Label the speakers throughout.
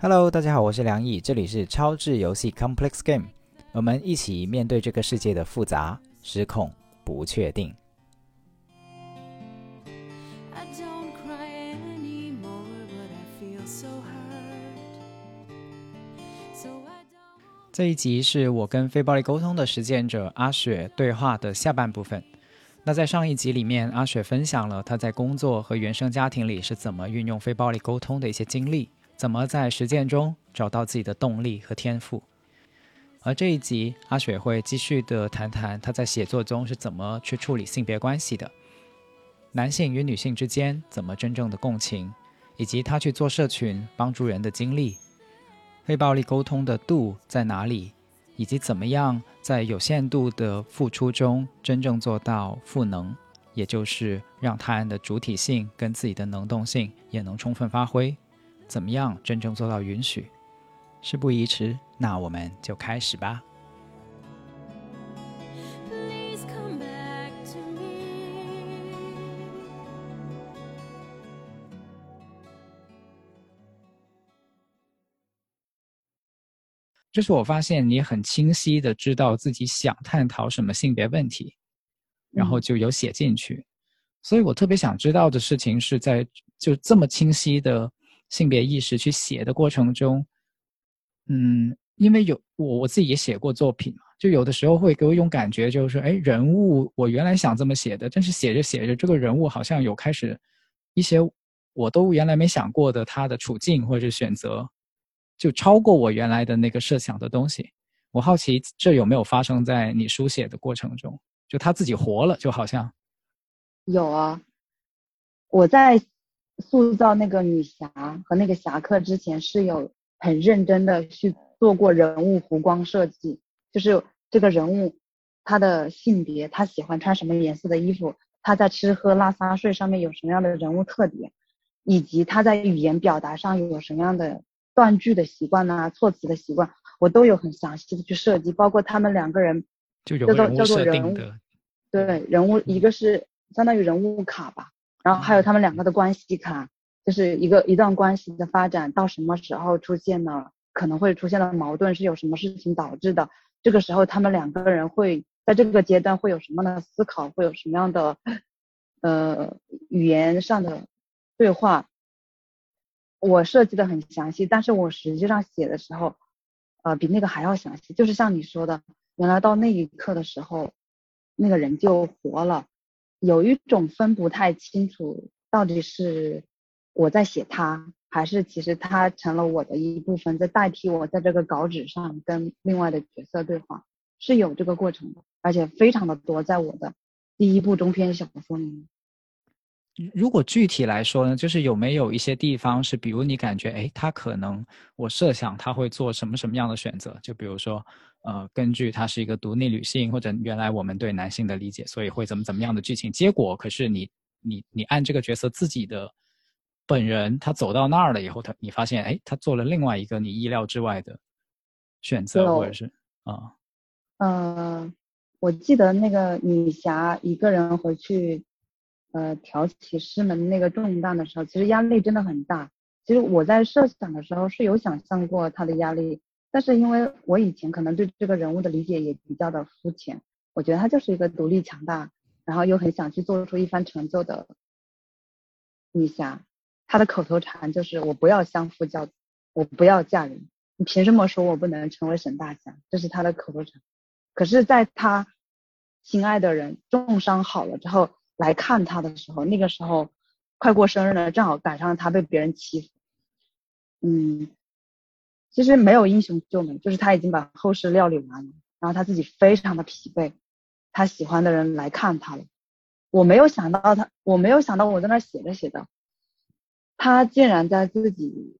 Speaker 1: Hello，大家好，我是梁毅，这里是超智游戏 Complex Game，我们一起面对这个世界的复杂、失控、不确定。这一集是我跟非暴力沟通的实践者阿雪对话的下半部分。那在上一集里面，阿雪分享了她在工作和原生家庭里是怎么运用非暴力沟通的一些经历。怎么在实践中找到自己的动力和天赋？而这一集，阿雪会继续的谈谈她在写作中是怎么去处理性别关系的，男性与女性之间怎么真正的共情，以及她去做社群帮助人的经历。非暴力沟通的度在哪里？以及怎么样在有限度的付出中真正做到赋能，也就是让他人的主体性跟自己的能动性也能充分发挥。怎么样真正做到允许？事不宜迟，那我们就开始吧。就是我发现你很清晰的知道自己想探讨什么性别问题，然后就有写进去。所以我特别想知道的事情是在就这么清晰的。性别意识去写的过程中，嗯，因为有我我自己也写过作品嘛，就有的时候会给我一种感觉，就是说，哎，人物我原来想这么写的，但是写着写着，这个人物好像有开始一些我都原来没想过的他的处境或者选择，就超过我原来的那个设想的东西。我好奇这有没有发生在你书写的过程中？就他自己活了，就好像
Speaker 2: 有啊，我在。塑造那个女侠和那个侠客之前是有很认真的去做过人物弧光设计，就是这个人物他的性别，他喜欢穿什么颜色的衣服，他在吃喝拉撒睡上面有什么样的人物特点，以及他在语言表达上有什么样的断句的习惯呐，措辞的习惯，我都有很详细的去设计，包括他们两个人
Speaker 1: 叫做叫做人物，
Speaker 2: 对人物一个是相当于人物卡吧。然后还有他们两个的关系卡，就是一个一段关系的发展到什么时候出现了可能会出现的矛盾，是有什么事情导致的？这个时候他们两个人会在这个阶段会有什么样的思考？会有什么样的呃语言上的对话？我设计的很详细，但是我实际上写的时候，呃，比那个还要详细。就是像你说的，原来到那一刻的时候，那个人就活了。有一种分不太清楚，到底是我在写他，还是其实他成了我的一部分，在代替我在这个稿纸上跟另外的角色对话，是有这个过程的，而且非常的多，在我的第一部中篇小说里面。
Speaker 1: 如果具体来说呢，就是有没有一些地方是，比如你感觉，哎，他可能我设想他会做什么什么样的选择？就比如说，呃，根据他是一个独立女性，或者原来我们对男性的理解，所以会怎么怎么样的剧情结果？可是你你你按这个角色自己的本人，他走到那儿了以后，他你发现，哎，他做了另外一个你意料之外的选择，或者是啊，
Speaker 2: 嗯，我记得那个女侠一个人回去。呃，挑起师门那个重担的时候，其实压力真的很大。其实我在设想的时候是有想象过他的压力，但是因为我以前可能对这个人物的理解也比较的肤浅，我觉得他就是一个独立强大，然后又很想去做出一番成就的女侠。他的口头禅就是“我不要相夫教子，我不要嫁人，你凭什么说我不能成为沈大侠？”这是他的口头禅。可是，在他心爱的人重伤好了之后。来看他的时候，那个时候快过生日了，正好赶上他被别人欺负。嗯，其实没有英雄救美，就是他已经把后事料理完了，然后他自己非常的疲惫，他喜欢的人来看他了。我没有想到他，我没有想到我在那写着写着，他竟然在自己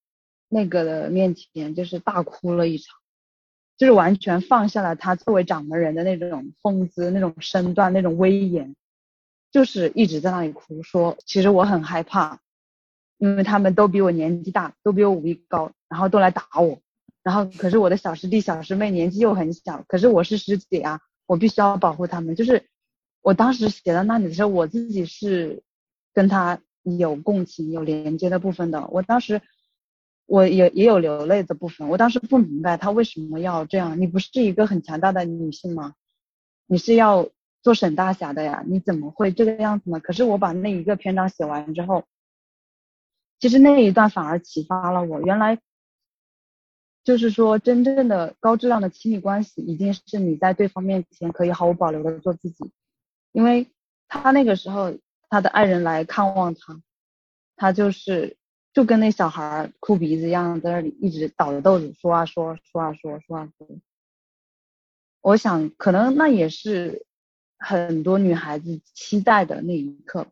Speaker 2: 那个的面前就是大哭了一场，就是完全放下了他作为掌门人的那种风姿、那种身段、那种威严。就是一直在那里哭，说其实我很害怕，因为他们都比我年纪大，都比我武艺高，然后都来打我，然后可是我的小师弟小师妹年纪又很小，可是我是师姐啊，我必须要保护他们。就是我当时写到那里的时候，我自己是跟他有共情、有连接的部分的。我当时我也也有流泪的部分。我当时不明白他为什么要这样。你不是一个很强大的女性吗？你是要做沈大侠的呀？你怎么会这个样子呢？可是我把那一个篇章写完之后，其实那一段反而启发了我。原来就是说，真正的高质量的亲密关系，一定是你在对方面前可以毫无保留的做自己。因为他那个时候，他的爱人来看望他，他就是就跟那小孩哭鼻子一样，在那里一直倒着豆子说啊说，说啊说，说啊说。我想，可能那也是很多女孩子期待的那一刻。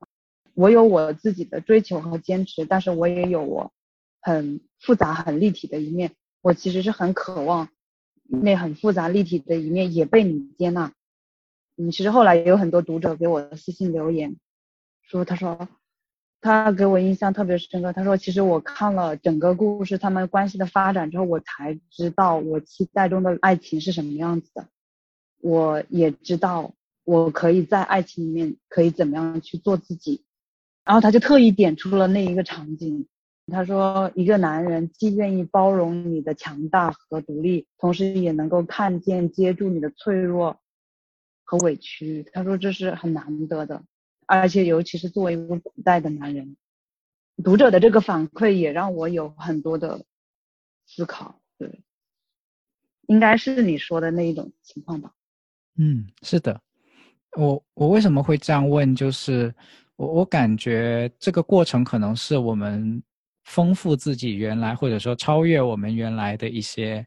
Speaker 2: 我有我自己的追求和坚持，但是我也有我很复杂、很立体的一面。我其实是很渴望那很复杂、立体的一面也被你接纳。嗯，其实后来也有很多读者给我私信留言，说他说他给我印象特别深刻。他说，其实我看了整个故事他们关系的发展之后，我才知道我期待中的爱情是什么样子的。我也知道，我可以在爱情里面可以怎么样去做自己，然后他就特意点出了那一个场景，他说一个男人既愿意包容你的强大和独立，同时也能够看见接住你的脆弱和委屈，他说这是很难得的，而且尤其是作为一个古代的男人，读者的这个反馈也让我有很多的思考，对，应该是你说的那一种情况吧。
Speaker 1: 嗯，是的，我我为什么会这样问？就是我我感觉这个过程可能是我们丰富自己原来，或者说超越我们原来的一些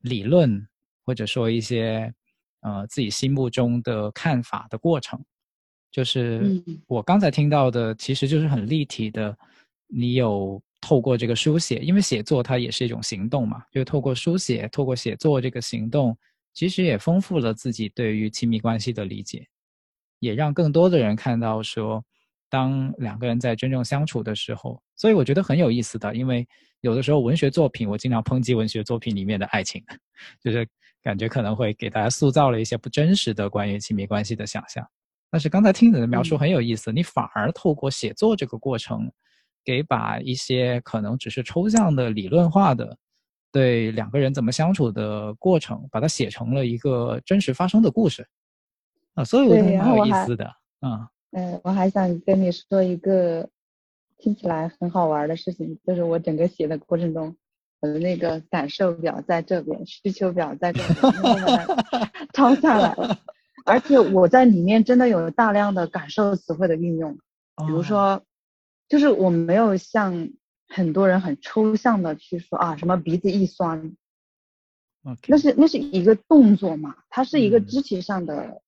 Speaker 1: 理论，或者说一些呃自己心目中的看法的过程。就是我刚才听到的，其实就是很立体的。你有透过这个书写，因为写作它也是一种行动嘛，就透过书写，透过写作这个行动。其实也丰富了自己对于亲密关系的理解，也让更多的人看到说，当两个人在真正相处的时候，所以我觉得很有意思的。因为有的时候文学作品，我经常抨击文学作品里面的爱情，就是感觉可能会给大家塑造了一些不真实的关于亲密关系的想象。但是刚才听你的描述很有意思，你反而透过写作这个过程，给把一些可能只是抽象的理论化的。对两个人怎么相处的过程，把它写成了一个真实发生的故事啊，所以我觉得蛮有意思的
Speaker 2: 啊。嗯，我还想跟你说一个听起来很好玩的事情，就是我整个写的过程中，我的那个感受表在这边，需求表在这边，抄下来了。而且我在里面真的有大量的感受词汇的运用，比如说，就是我没有像。很多人很抽象的去说啊，什么鼻子一酸，那是那是一个动作嘛，它是一个肢体上的，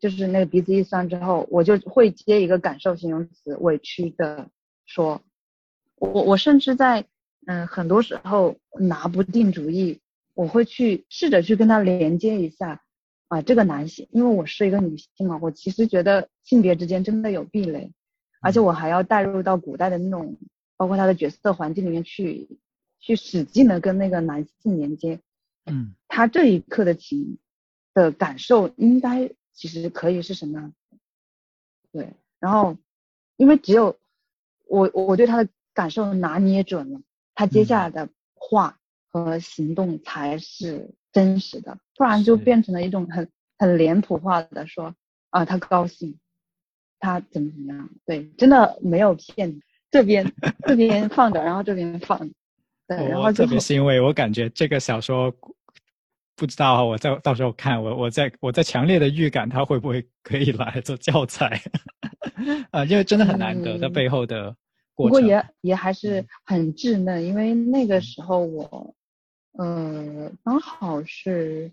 Speaker 2: 就是那个鼻子一酸之后，我就会接一个感受形容词，委屈的说，我我甚至在嗯很多时候拿不定主意，我会去试着去跟他连接一下啊，这个男性，因为我是一个女性嘛，我其实觉得性别之间真的有壁垒，而且我还要带入到古代的那种。包括他的角色环境里面去，去使劲的跟那个男性连接，
Speaker 1: 嗯，
Speaker 2: 他这一刻的情的感受应该其实可以是什么样子？对，然后因为只有我我对他的感受拿捏准了，他接下来的话和行动才是真实的，不然就变成了一种很很脸谱化的说啊，他高兴，他怎么怎么样？对，真的没有骗。这边这边放着，然后这边放，对，然后
Speaker 1: 特别欣慰。我感觉这个小说不知道，我在到时候看，我我在我在强烈的预感，它会不会可以来做教材 啊？因为真的很难得，它背后的过
Speaker 2: 程。不过也也还是很稚嫩，因为那个时候我呃刚好是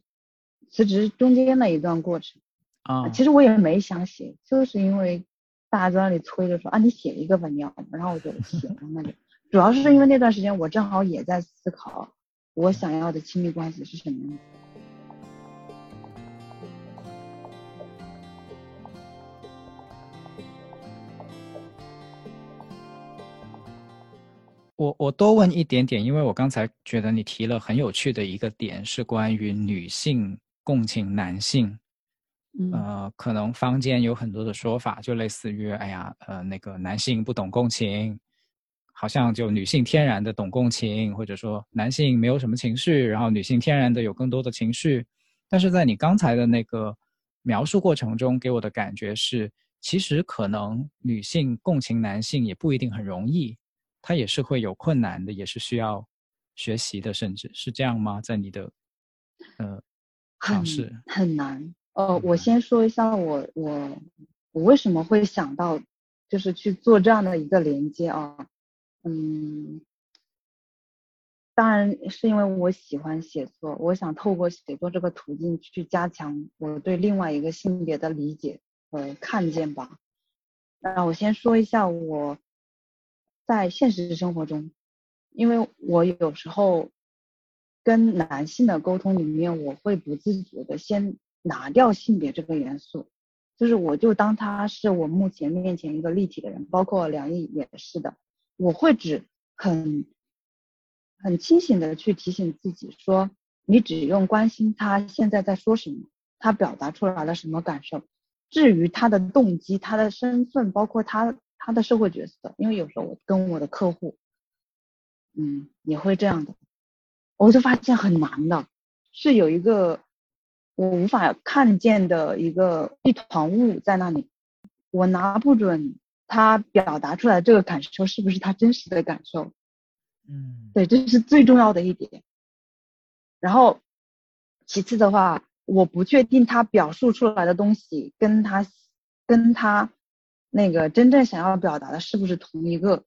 Speaker 2: 辞职中间的一段过程
Speaker 1: 啊。
Speaker 2: 其实我也没想写，就是因为。大家在那里催着说啊，你写一个吧，你要，然后我就写了那个。主要是因为那段时间我正好也在思考，我想要的亲密关系是什么样子。
Speaker 1: 我我多问一点点，因为我刚才觉得你提了很有趣的一个点，是关于女性共情男性。呃，可能坊间有很多的说法，就类似于，哎呀，呃，那个男性不懂共情，好像就女性天然的懂共情，或者说男性没有什么情绪，然后女性天然的有更多的情绪。但是在你刚才的那个描述过程中，给我的感觉是，其实可能女性共情男性也不一定很容易，她也是会有困难的，也是需要学习的，甚至是这样吗？在你的呃尝试
Speaker 2: 很难。呃，我先说一下我我我为什么会想到就是去做这样的一个连接啊，嗯，当然是因为我喜欢写作，我想透过写作这个途径去加强我对另外一个性别的理解和看见吧。那我先说一下我在现实生活中，因为我有时候跟男性的沟通里面，我会不自觉的先。拿掉性别这个元素，就是我就当他是我目前面前一个立体的人，包括梁毅也是的。我会只很很清醒的去提醒自己说，你只用关心他现在在说什么，他表达出来了什么感受。至于他的动机、他的身份，包括他他的社会角色，因为有时候我跟我的客户，嗯，也会这样的，我就发现很难的，是有一个。我无法看见的一个一团雾在那里，我拿不准他表达出来这个感受是不是他真实的感受。
Speaker 1: 嗯，
Speaker 2: 对，这是最重要的一点。然后，其次的话，我不确定他表述出来的东西跟他跟他那个真正想要表达的是不是同一个。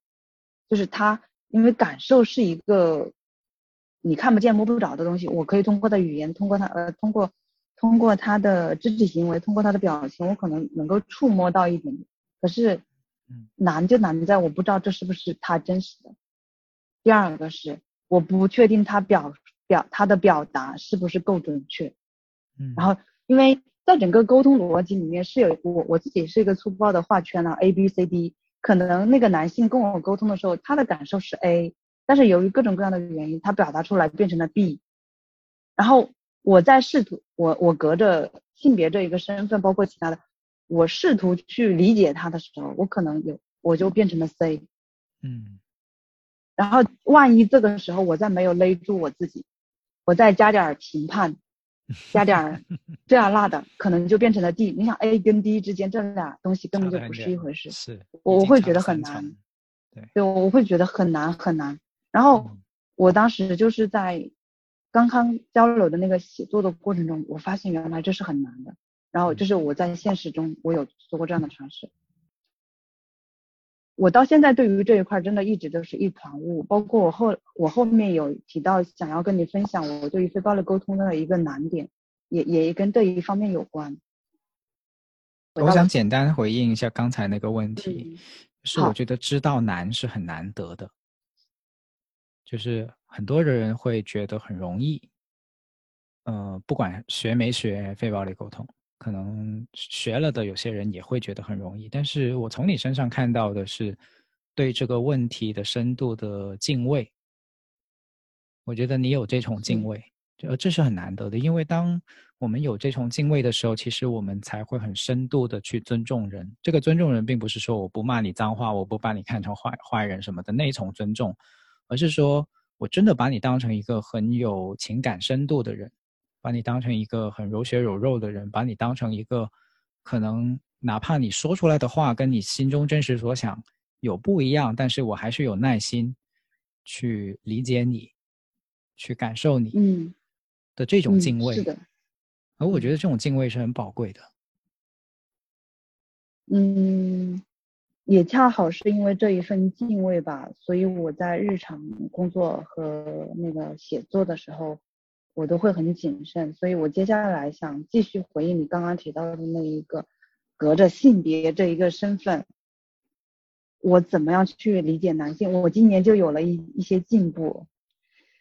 Speaker 2: 就是他，因为感受是一个你看不见摸不着的东西，我可以通过的语言，通过他呃，通过。通过他的肢体行为，通过他的表情，我可能能够触摸到一点点。可是，难就难在我不知道这是不是他真实的。第二个是，我不确定他表表他的表达是不是够准确。
Speaker 1: 嗯。
Speaker 2: 然后，因为在整个沟通逻辑里面是有我我自己是一个粗暴的画圈啊，A B C D。可能那个男性跟我沟通的时候，他的感受是 A，但是由于各种各样的原因，他表达出来变成了 B。然后。我在试图，我我隔着性别这一个身份，包括其他的，我试图去理解他的时候，我可能有我就变成了 C，
Speaker 1: 嗯，
Speaker 2: 然后万一这个时候我再没有勒住我自己，我再加点评判，加点 这样那的，可能就变成了 D。你想 A 跟 D 之间这俩东西根本就不是一回事，
Speaker 1: 是，
Speaker 2: 我我会觉得很难，对，对，我会觉得很难很难。然后我当时就是在。刚刚交流的那个写作的过程中，我发现原来这是很难的。然后就是我在现实中，我有做过这样的尝试。我到现在对于这一块真的一直都是一团雾。包括我后我后面有提到想要跟你分享我对于非暴力沟通的一个难点，也也跟这一方面有关。
Speaker 1: 我想简单回应一下刚才那个问题，是我觉得知道难是很难得的。就是很多人会觉得很容易，呃，不管学没学非暴力沟通，可能学了的有些人也会觉得很容易。但是我从你身上看到的是对这个问题的深度的敬畏。我觉得你有这种敬畏，呃，这是很难得的。因为当我们有这种敬畏的时候，其实我们才会很深度的去尊重人。这个尊重人，并不是说我不骂你脏话，我不把你看成坏坏人什么的那种尊重。而是说，我真的把你当成一个很有情感深度的人，把你当成一个很柔血有肉的人，把你当成一个可能哪怕你说出来的话跟你心中真实所想有不一样，但是我还是有耐心去理解你，去感受你，
Speaker 2: 嗯，
Speaker 1: 的这种敬畏，
Speaker 2: 是的，
Speaker 1: 而我觉得这种敬畏是很宝贵的，
Speaker 2: 嗯。也恰好是因为这一份敬畏吧，所以我在日常工作和那个写作的时候，我都会很谨慎。所以我接下来想继续回应你刚刚提到的那一个，隔着性别这一个身份，我怎么样去理解男性？我今年就有了一一些进步，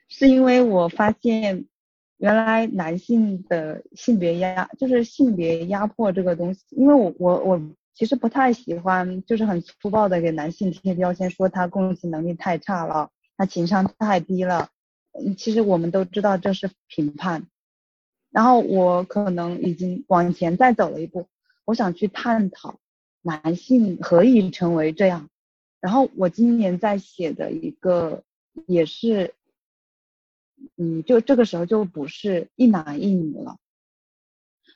Speaker 2: 是因为我发现原来男性的性别压就是性别压迫这个东西，因为我我我。其实不太喜欢，就是很粗暴的给男性贴标签，说他共情能力太差了，他情商太低了。嗯，其实我们都知道这是评判，然后我可能已经往前再走了一步，我想去探讨男性何以成为这样。然后我今年在写的一个也是，嗯，就这个时候就不是一男一女了，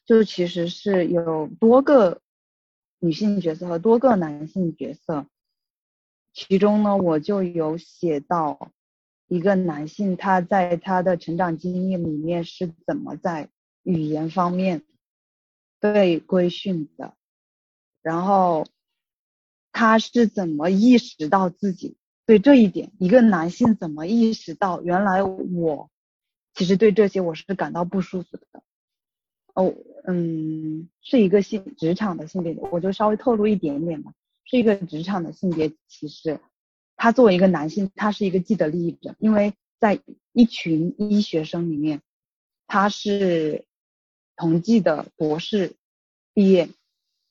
Speaker 2: 就是其实是有多个女性角色和多个男性角色。其中呢，我就有写到一个男性他在他的成长经历里面是怎么在语言方面被规训的，然后他是怎么意识到自己对这一点，一个男性怎么意识到原来我其实对这些我是感到不舒服的。哦，嗯，是一个性职场的性别，我就稍微透露一点点吧。是一个职场的性别歧视。他作为一个男性，他是一个既得利益者，因为在一群医学生里面，他是同济的博士毕业。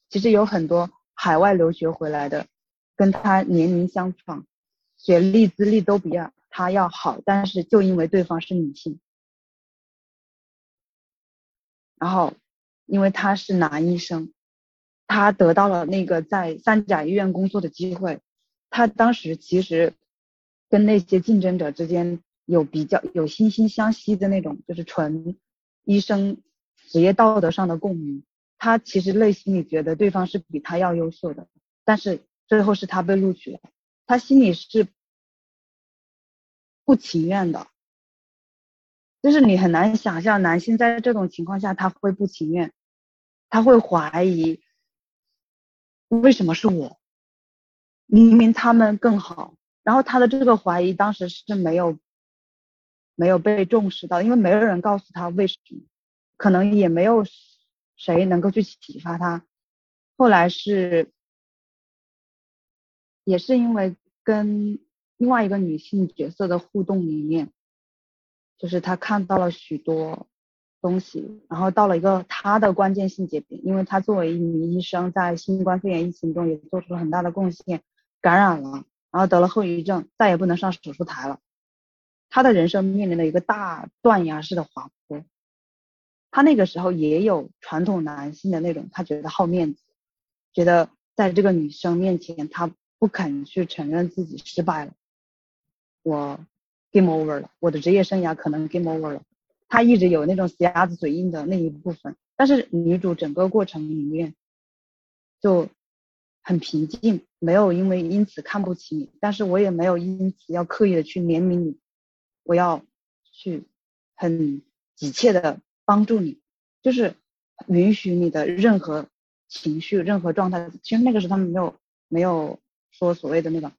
Speaker 2: 其实有很多海外留学回来的，跟他年龄相仿，学历资历都比较他要好，但是就因为对方是女性，然后因为他是男医生。他得到了那个在三甲医院工作的机会，他当时其实跟那些竞争者之间有比较有惺惺相惜的那种，就是纯医生职业道德上的共鸣。他其实内心里觉得对方是比他要优秀的，但是最后是他被录取了，他心里是不情愿的，就是你很难想象男性在这种情况下他会不情愿，他会怀疑。为什么是我？明明他们更好。然后他的这个怀疑当时是没有没有被重视到，因为没有人告诉他为什么，可能也没有谁能够去启发他。后来是也是因为跟另外一个女性角色的互动里面，就是他看到了许多。东西，然后到了一个他的关键性节点，因为他作为一名医生，在新冠肺炎疫情中也做出了很大的贡献，感染了，然后得了后遗症，再也不能上手术台了，他的人生面临了一个大断崖式的滑坡。他那个时候也有传统男性的那种，他觉得好面子，觉得在这个女生面前，他不肯去承认自己失败了，我 game over 了，我的职业生涯可能 game over 了。他一直有那种死鸭子嘴硬的那一部分，但是女主整个过程里面就很平静，没有因为因此看不起你，但是我也没有因此要刻意的去怜悯你，我要去很急切的帮助你，就是允许你的任何情绪、任何状态。其实那个时候他们没有没有说所谓的那个。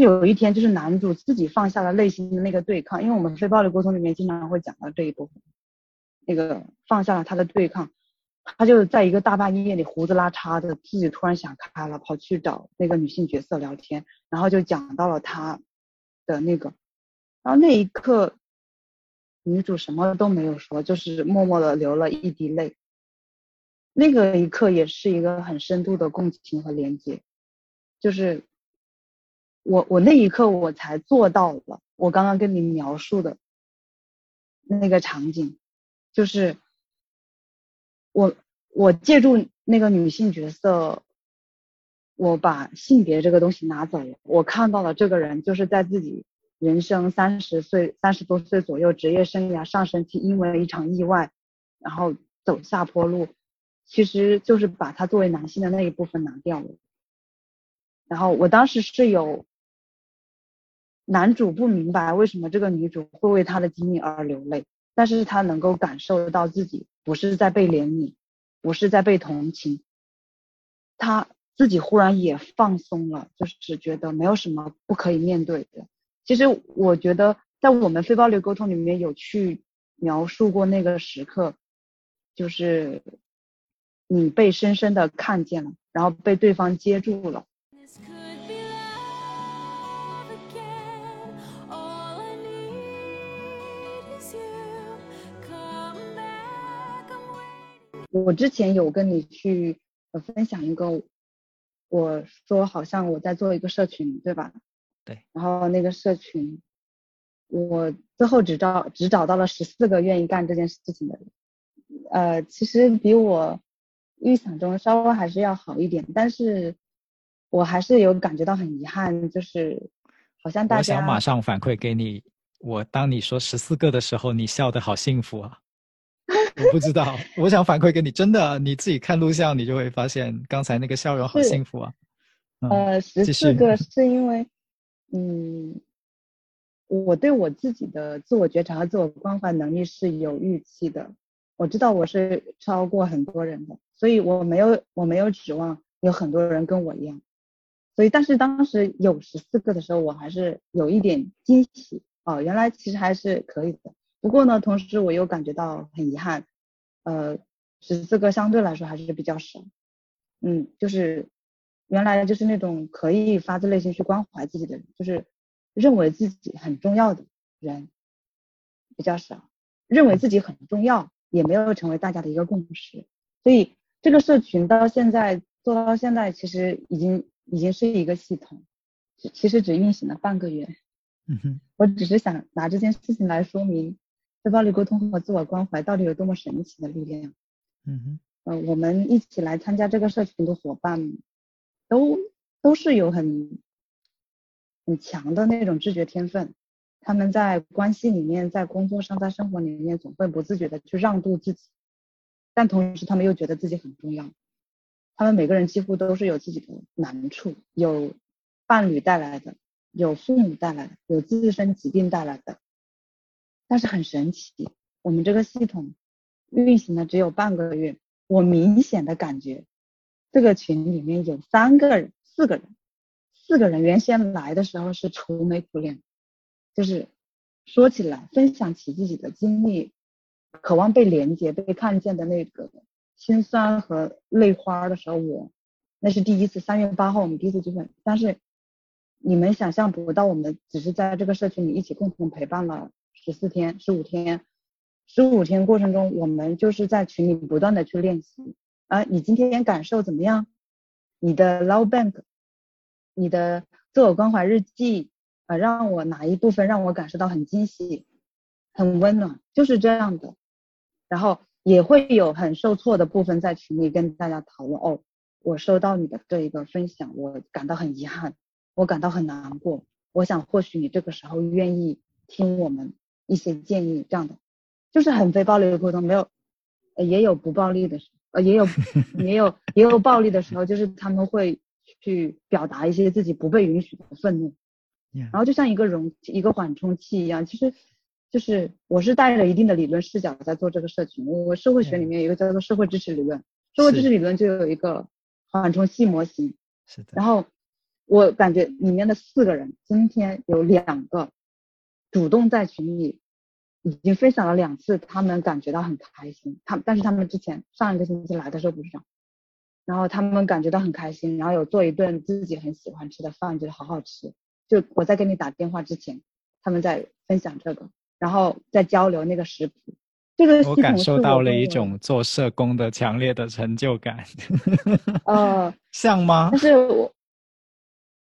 Speaker 2: 有一天，就是男主自己放下了内心的那个对抗，因为我们非暴力沟通里面经常会讲到这一部分，那个放下了他的对抗，他就在一个大半夜里胡子拉碴的，自己突然想开了，跑去找那个女性角色聊天，然后就讲到了他的那个，然后那一刻，女主什么都没有说，就是默默的流了一滴泪，那个一刻也是一个很深度的共情和连接，就是。我我那一刻我才做到了，我刚刚跟你描述的那个场景，就是我我借助那个女性角色，我把性别这个东西拿走了，我看到了这个人就是在自己人生三十岁三十多岁左右，职业生涯上升期，因为一场意外，然后走下坡路，其实就是把他作为男性的那一部分拿掉了，然后我当时是有。男主不明白为什么这个女主会为他的经历而流泪，但是他能够感受到自己不是在被怜悯，不是在被同情，他自己忽然也放松了，就是觉得没有什么不可以面对的。其实我觉得在我们非暴力沟通里面有去描述过那个时刻，就是你被深深的看见了，然后被对方接住了。我之前有跟你去分享一个，我说好像我在做一个社群，对吧？
Speaker 1: 对。
Speaker 2: 然后那个社群，我最后只找只找到了十四个愿意干这件事情的人，呃，其实比我预想中稍微还是要好一点，但是我还是有感觉到很遗憾，就是好像大
Speaker 1: 家。我想马上反馈给你，我当你说十四个的时候，你笑得好幸福啊！我不知道，我想反馈给你，真的，你自己看录像，你就会发现刚才那个笑容好幸福啊。
Speaker 2: 呃，十四个是因为，嗯。我对我自己的自我觉察和自我关怀能力是有预期的，我知道我是超过很多人的，所以我没有我没有指望有很多人跟我一样，所以但是当时有十四个的时候，我还是有一点惊喜哦，原来其实还是可以的。不过呢，同时我又感觉到很遗憾，呃，十四个相对来说还是比较少，嗯，就是原来就是那种可以发自内心去关怀自己的人，就是。认为自己很重要的人比较少，认为自己很重要也没有成为大家的一个共识，所以这个社群到现在做到现在，其实已经已经是一个系统，其实只运行了半个月。
Speaker 1: 嗯哼，
Speaker 2: 我只是想拿这件事情来说明非暴力沟通和自我关怀到底有多么神奇的力量。
Speaker 1: 嗯哼，
Speaker 2: 呃，我们一起来参加这个社群的伙伴都都是有很。很强的那种知觉天分，他们在关系里面，在工作上，在生活里面，总会不自觉的去让渡自己，但同时他们又觉得自己很重要。他们每个人几乎都是有自己的难处，有伴侣带来的，有父母带来的，有自身疾病带来的。但是很神奇，我们这个系统运行了只有半个月，我明显的感觉这个群里面有三个人、四个人。四个人原先来的时候是愁眉苦脸，就是说起来分享起自己的经历，渴望被连接、被看见的那个心酸和泪花的时候，我那是第一次。三月八号我们第一次聚会，但是你们想象不到，我们只是在这个社群里一起共同陪伴了十四天、十五天，十五天过程中，我们就是在群里不断的去练习。啊，你今天感受怎么样？你的 love bank。你的自我关怀日记啊，让我哪一部分让我感受到很惊喜、很温暖，就是这样的。然后也会有很受挫的部分在群里跟大家讨论。哦，我收到你的这一个分享，我感到很遗憾，我感到很难过。我想或许你这个时候愿意听我们一些建议，这样的就是很非暴力的沟通，没有，也有不暴力的时候，呃，也有 也有也有暴力的时候，就是他们会。去表达一些自己不被允许的愤怒，然后就像一个容一个缓冲器一样，其实就是我是带着一定的理论视角在做这个社群。我社会学里面有一个叫做社会支持理论，社会支持理论就有一个缓冲器模型。
Speaker 1: 是的。
Speaker 2: 然后我感觉里面的四个人，今天有两个主动在群里已经分享了两次，他们感觉到很开心。他但是他们之前上一个星期来的时候不是这样。然后他们感觉到很开心，然后有做一顿自己很喜欢吃的饭，觉得好好吃。就我在跟你打电话之前，他们在分享这个，然后在交流那个食谱。这个
Speaker 1: 我感受到了一种做社工的强烈的成就感。
Speaker 2: 呃，
Speaker 1: 像吗？
Speaker 2: 但是我，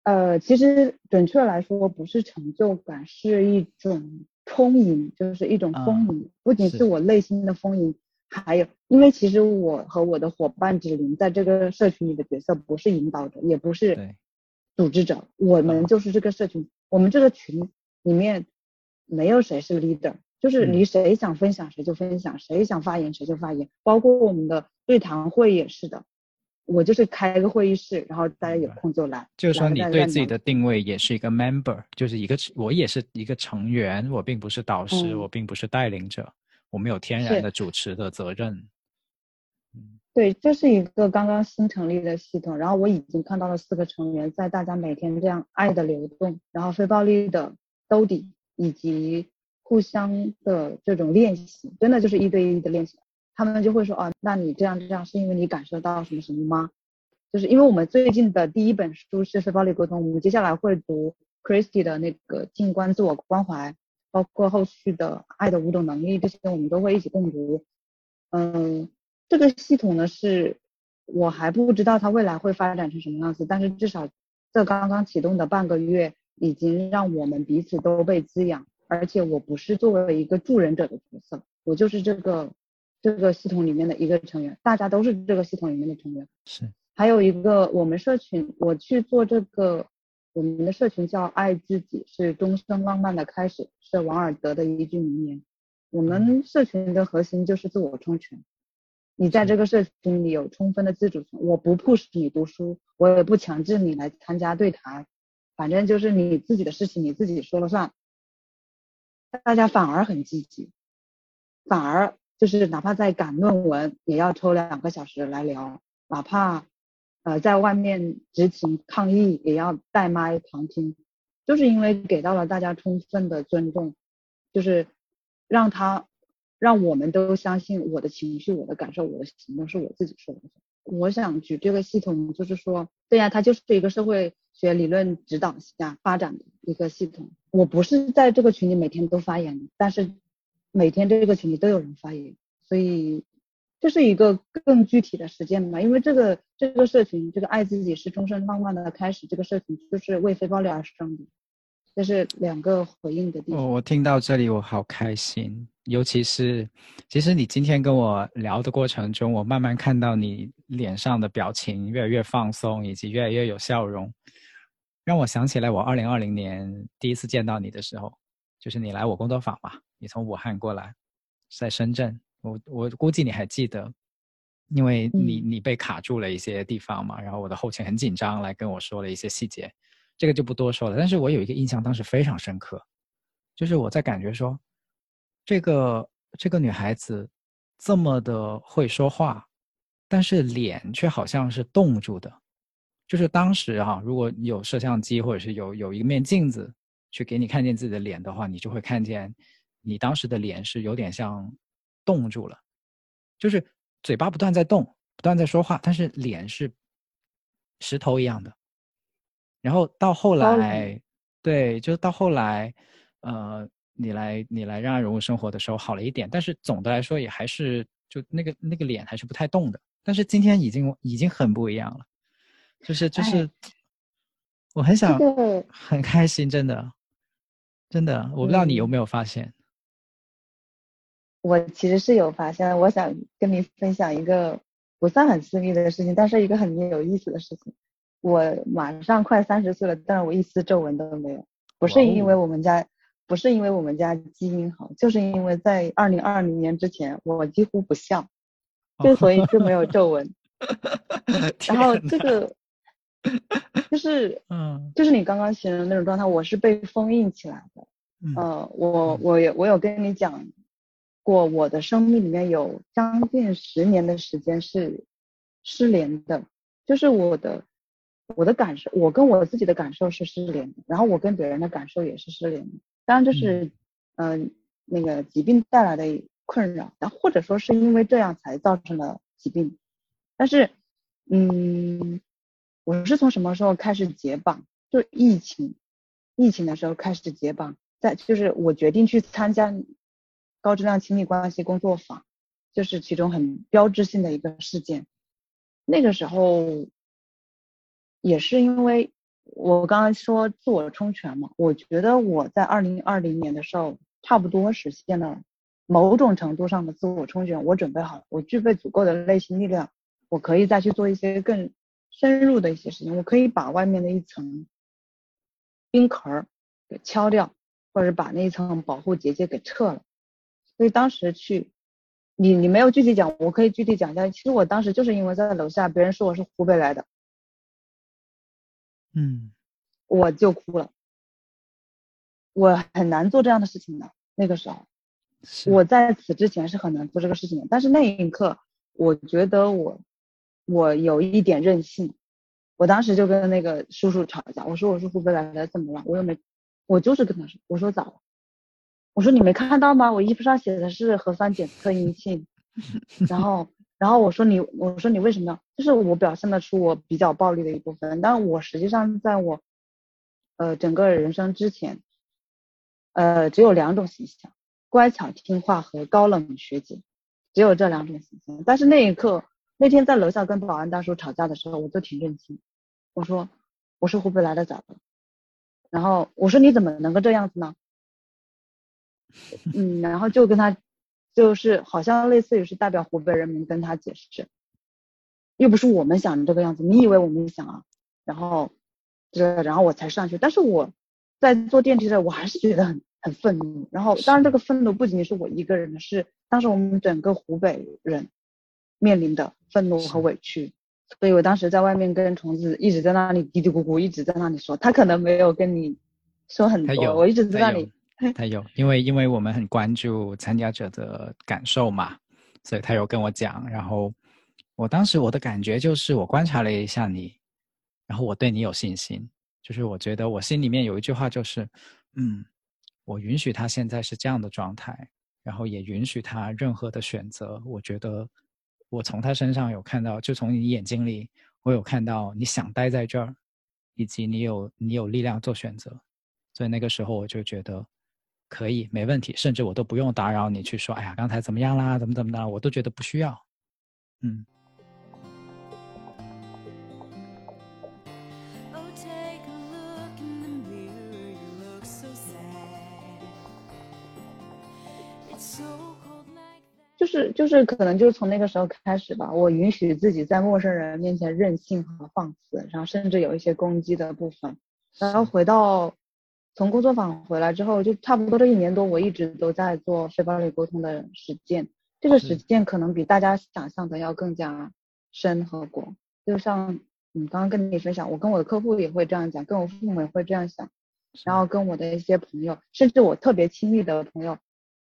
Speaker 2: 呃，其实准确来说不是成就感，是一种充盈，就是一种丰盈，不仅是我内心的丰盈。还有，因为其实我和我的伙伴芷玲在这个社群里的角色不是引导者，也不是组织者，我们就是这个社群，我们这个群里面没有谁是 leader，就是你谁想分享谁就分享，谁想发言谁就发言，包括我们的对谈会也是的，我就是开个会议室，然后大家有空就来。
Speaker 1: 就是说你对自己的定位也是一个 member，就是一个我也是一个成员，我并不是导师，我并不是带领者。我们有天然的主持的责任。
Speaker 2: 嗯，对，这是一个刚刚新成立的系统，然后我已经看到了四个成员在大家每天这样爱的流动，然后非暴力的兜底，以及互相的这种练习，真的就是一对一的练习。他们就会说，哦，那你这样这样是因为你感受到什么什么吗？就是因为我们最近的第一本书是非暴力沟通，我们接下来会读 Christy 的那个静观自我关怀。包括后续的爱的五种能力，这些我们都会一起共读。嗯，这个系统呢是我还不知道它未来会发展成什么样子，但是至少这刚刚启动的半个月，已经让我们彼此都被滋养。而且我不是作为一个助人者的角色，我就是这个这个系统里面的一个成员，大家都是这个系统里面的成员。
Speaker 1: 是，
Speaker 2: 还有一个我们社群，我去做这个，我们的社群叫“爱自己是终生浪漫的开始”，是王尔德的一句名言。我们社群的核心就是自我充权，你在这个社群里有充分的自主权，我不迫使你读书，我也不强制你来参加对谈，反正就是你自己的事情你自己说了算。大家反而很积极，反而就是哪怕在赶论文，也要抽两个小时来聊；哪怕呃在外面执勤抗议，也要带麦旁听。就是因为给到了大家充分的尊重，就是让他让我们都相信我的情绪、我的感受、我的行动是我自己说的。我想举这个系统，就是说，对呀，它就是一个社会学理论指导下发展的一个系统。我不是在这个群里每天都发言，但是每天这个群里都有人发言，所以这是一个更具体的实践嘛。因为这个这个社群，这个爱自己是终身浪漫的开始，这个社群就是为非暴力而生的。这是两个回应的地方。
Speaker 1: 我听到这里，我好开心。尤其是，其实你今天跟我聊的过程中，我慢慢看到你脸上的表情越来越放松，以及越来越有笑容，让我想起来我二零二零年第一次见到你的时候，就是你来我工作坊嘛，你从武汉过来，在深圳，我我估计你还记得，因为你你被卡住了一些地方嘛，然后我的后勤很紧张，来跟我说了一些细节。这个就不多说了，但是我有一个印象，当时非常深刻，就是我在感觉说，这个这个女孩子这么的会说话，但是脸却好像是冻住的，就是当时哈，如果有摄像机或者是有有一面镜子去给你看见自己的脸的话，你就会看见你当时的脸是有点像冻住了，就是嘴巴不断在动，不断在说话，但是脸是石头一样的。然后到后来，对，就是到后来，呃，你来你来让爱融入生活的时候好了一点，但是总的来说也还是就那个那个脸还是不太动的。但是今天已经已经很不一样了，就是就是，我很想很开心，真的，真的，我不知道你有没有发现。
Speaker 2: 我其实是有发现，我想跟你分享一个不算很私密的事情，但是一个很有意思的事情。我马上快三十岁了，但是我一丝皱纹都没有。不是因为我们家，不是因为我们家基因好，就是因为在二零二零年之前，我几乎不笑，就所以就没有皱纹。然后这个就是，嗯，就是你刚刚形容那种状态，我是被封印起来的。呃，我我有我有跟你讲过，我的生命里面有将近十年的时间是失联的，就是我的。我的感受，我跟我自己的感受是失联的，然后我跟别人的感受也是失联的。当然，这是嗯那个疾病带来的困扰，然后或者说是因为这样才造成了疾病。但是，嗯，我是从什么时候开始解绑？就疫情，疫情的时候开始解绑，在就是我决定去参加高质量亲密关系工作坊，就是其中很标志性的一个事件。那个时候。也是因为我刚刚说自我充权嘛，我觉得我在二零二零年的时候差不多实现了某种程度上的自我充权，我准备好了，我具备足够的内心力量，我可以再去做一些更深入的一些事情，我可以把外面的一层冰壳儿给敲掉，或者把那一层保护结界给撤了。所以当时去，你你没有具体讲，我可以具体讲一下。其实我当时就是因为在楼下，别人说我是湖北来的。
Speaker 1: 嗯，
Speaker 2: 我就哭了。我很难做这样的事情的。那个时候，我在此之前是很难做这个事情的。但是那一刻，我觉得我我有一点任性。我当时就跟那个叔叔吵架，我说我是湖北来的，怎么了？我又没，我就是跟他说，我说咋了？我说你没看到吗？我衣服上写的是核酸检测阴性。然后。然后我说你，我说你为什么？就是我表现的出我比较暴力的一部分，但我实际上在我，呃，整个人生之前，呃，只有两种形象：乖巧听话和高冷学姐，只有这两种形象。但是那一刻，那天在楼下跟保安大叔吵架的时候，我就挺任性。我说我是湖北来的，咋的？然后我说你怎么能够这样子呢？嗯，然后就跟他。就是好像类似于是代表湖北人民跟他解释，又不是我们想这个样子，你以为我们想啊？然后这然后我才上去，但是我在坐电梯的时候，我还是觉得很很愤怒。然后当然这个愤怒不仅仅是我一个人的，是当时我们整个湖北人面临的愤怒和委屈。所以我当时在外面跟虫子一直在那里嘀嘀咕咕，一直在那里说，他可能没有跟你说很多，我一直在那里。
Speaker 1: 他有，因为因为我们很关注参加者的感受嘛，所以他有跟我讲。然后我当时我的感觉就是，我观察了一下你，然后我对你有信心，就是我觉得我心里面有一句话就是，嗯，我允许他现在是这样的状态，然后也允许他任何的选择。我觉得我从他身上有看到，就从你眼睛里，我有看到你想待在这儿，以及你有你有力量做选择。所以那个时候我就觉得。可以，没问题，甚至我都不用打扰你去说，哎呀，刚才怎么样啦？怎么怎么的，我都觉得不需要。嗯。
Speaker 2: 就是就是，可能就是从那个时候开始吧，我允许自己在陌生人面前任性和放肆，然后甚至有一些攻击的部分，然后回到。从工作坊回来之后，就差不多这一年多，我一直都在做非暴力沟通的实践。这个实践可能比大家想象的要更加深和广。就像你刚刚跟你分享，我跟我的客户也会这样讲，跟我父母也会这样想，然后跟我的一些朋友，甚至我特别亲密的朋友，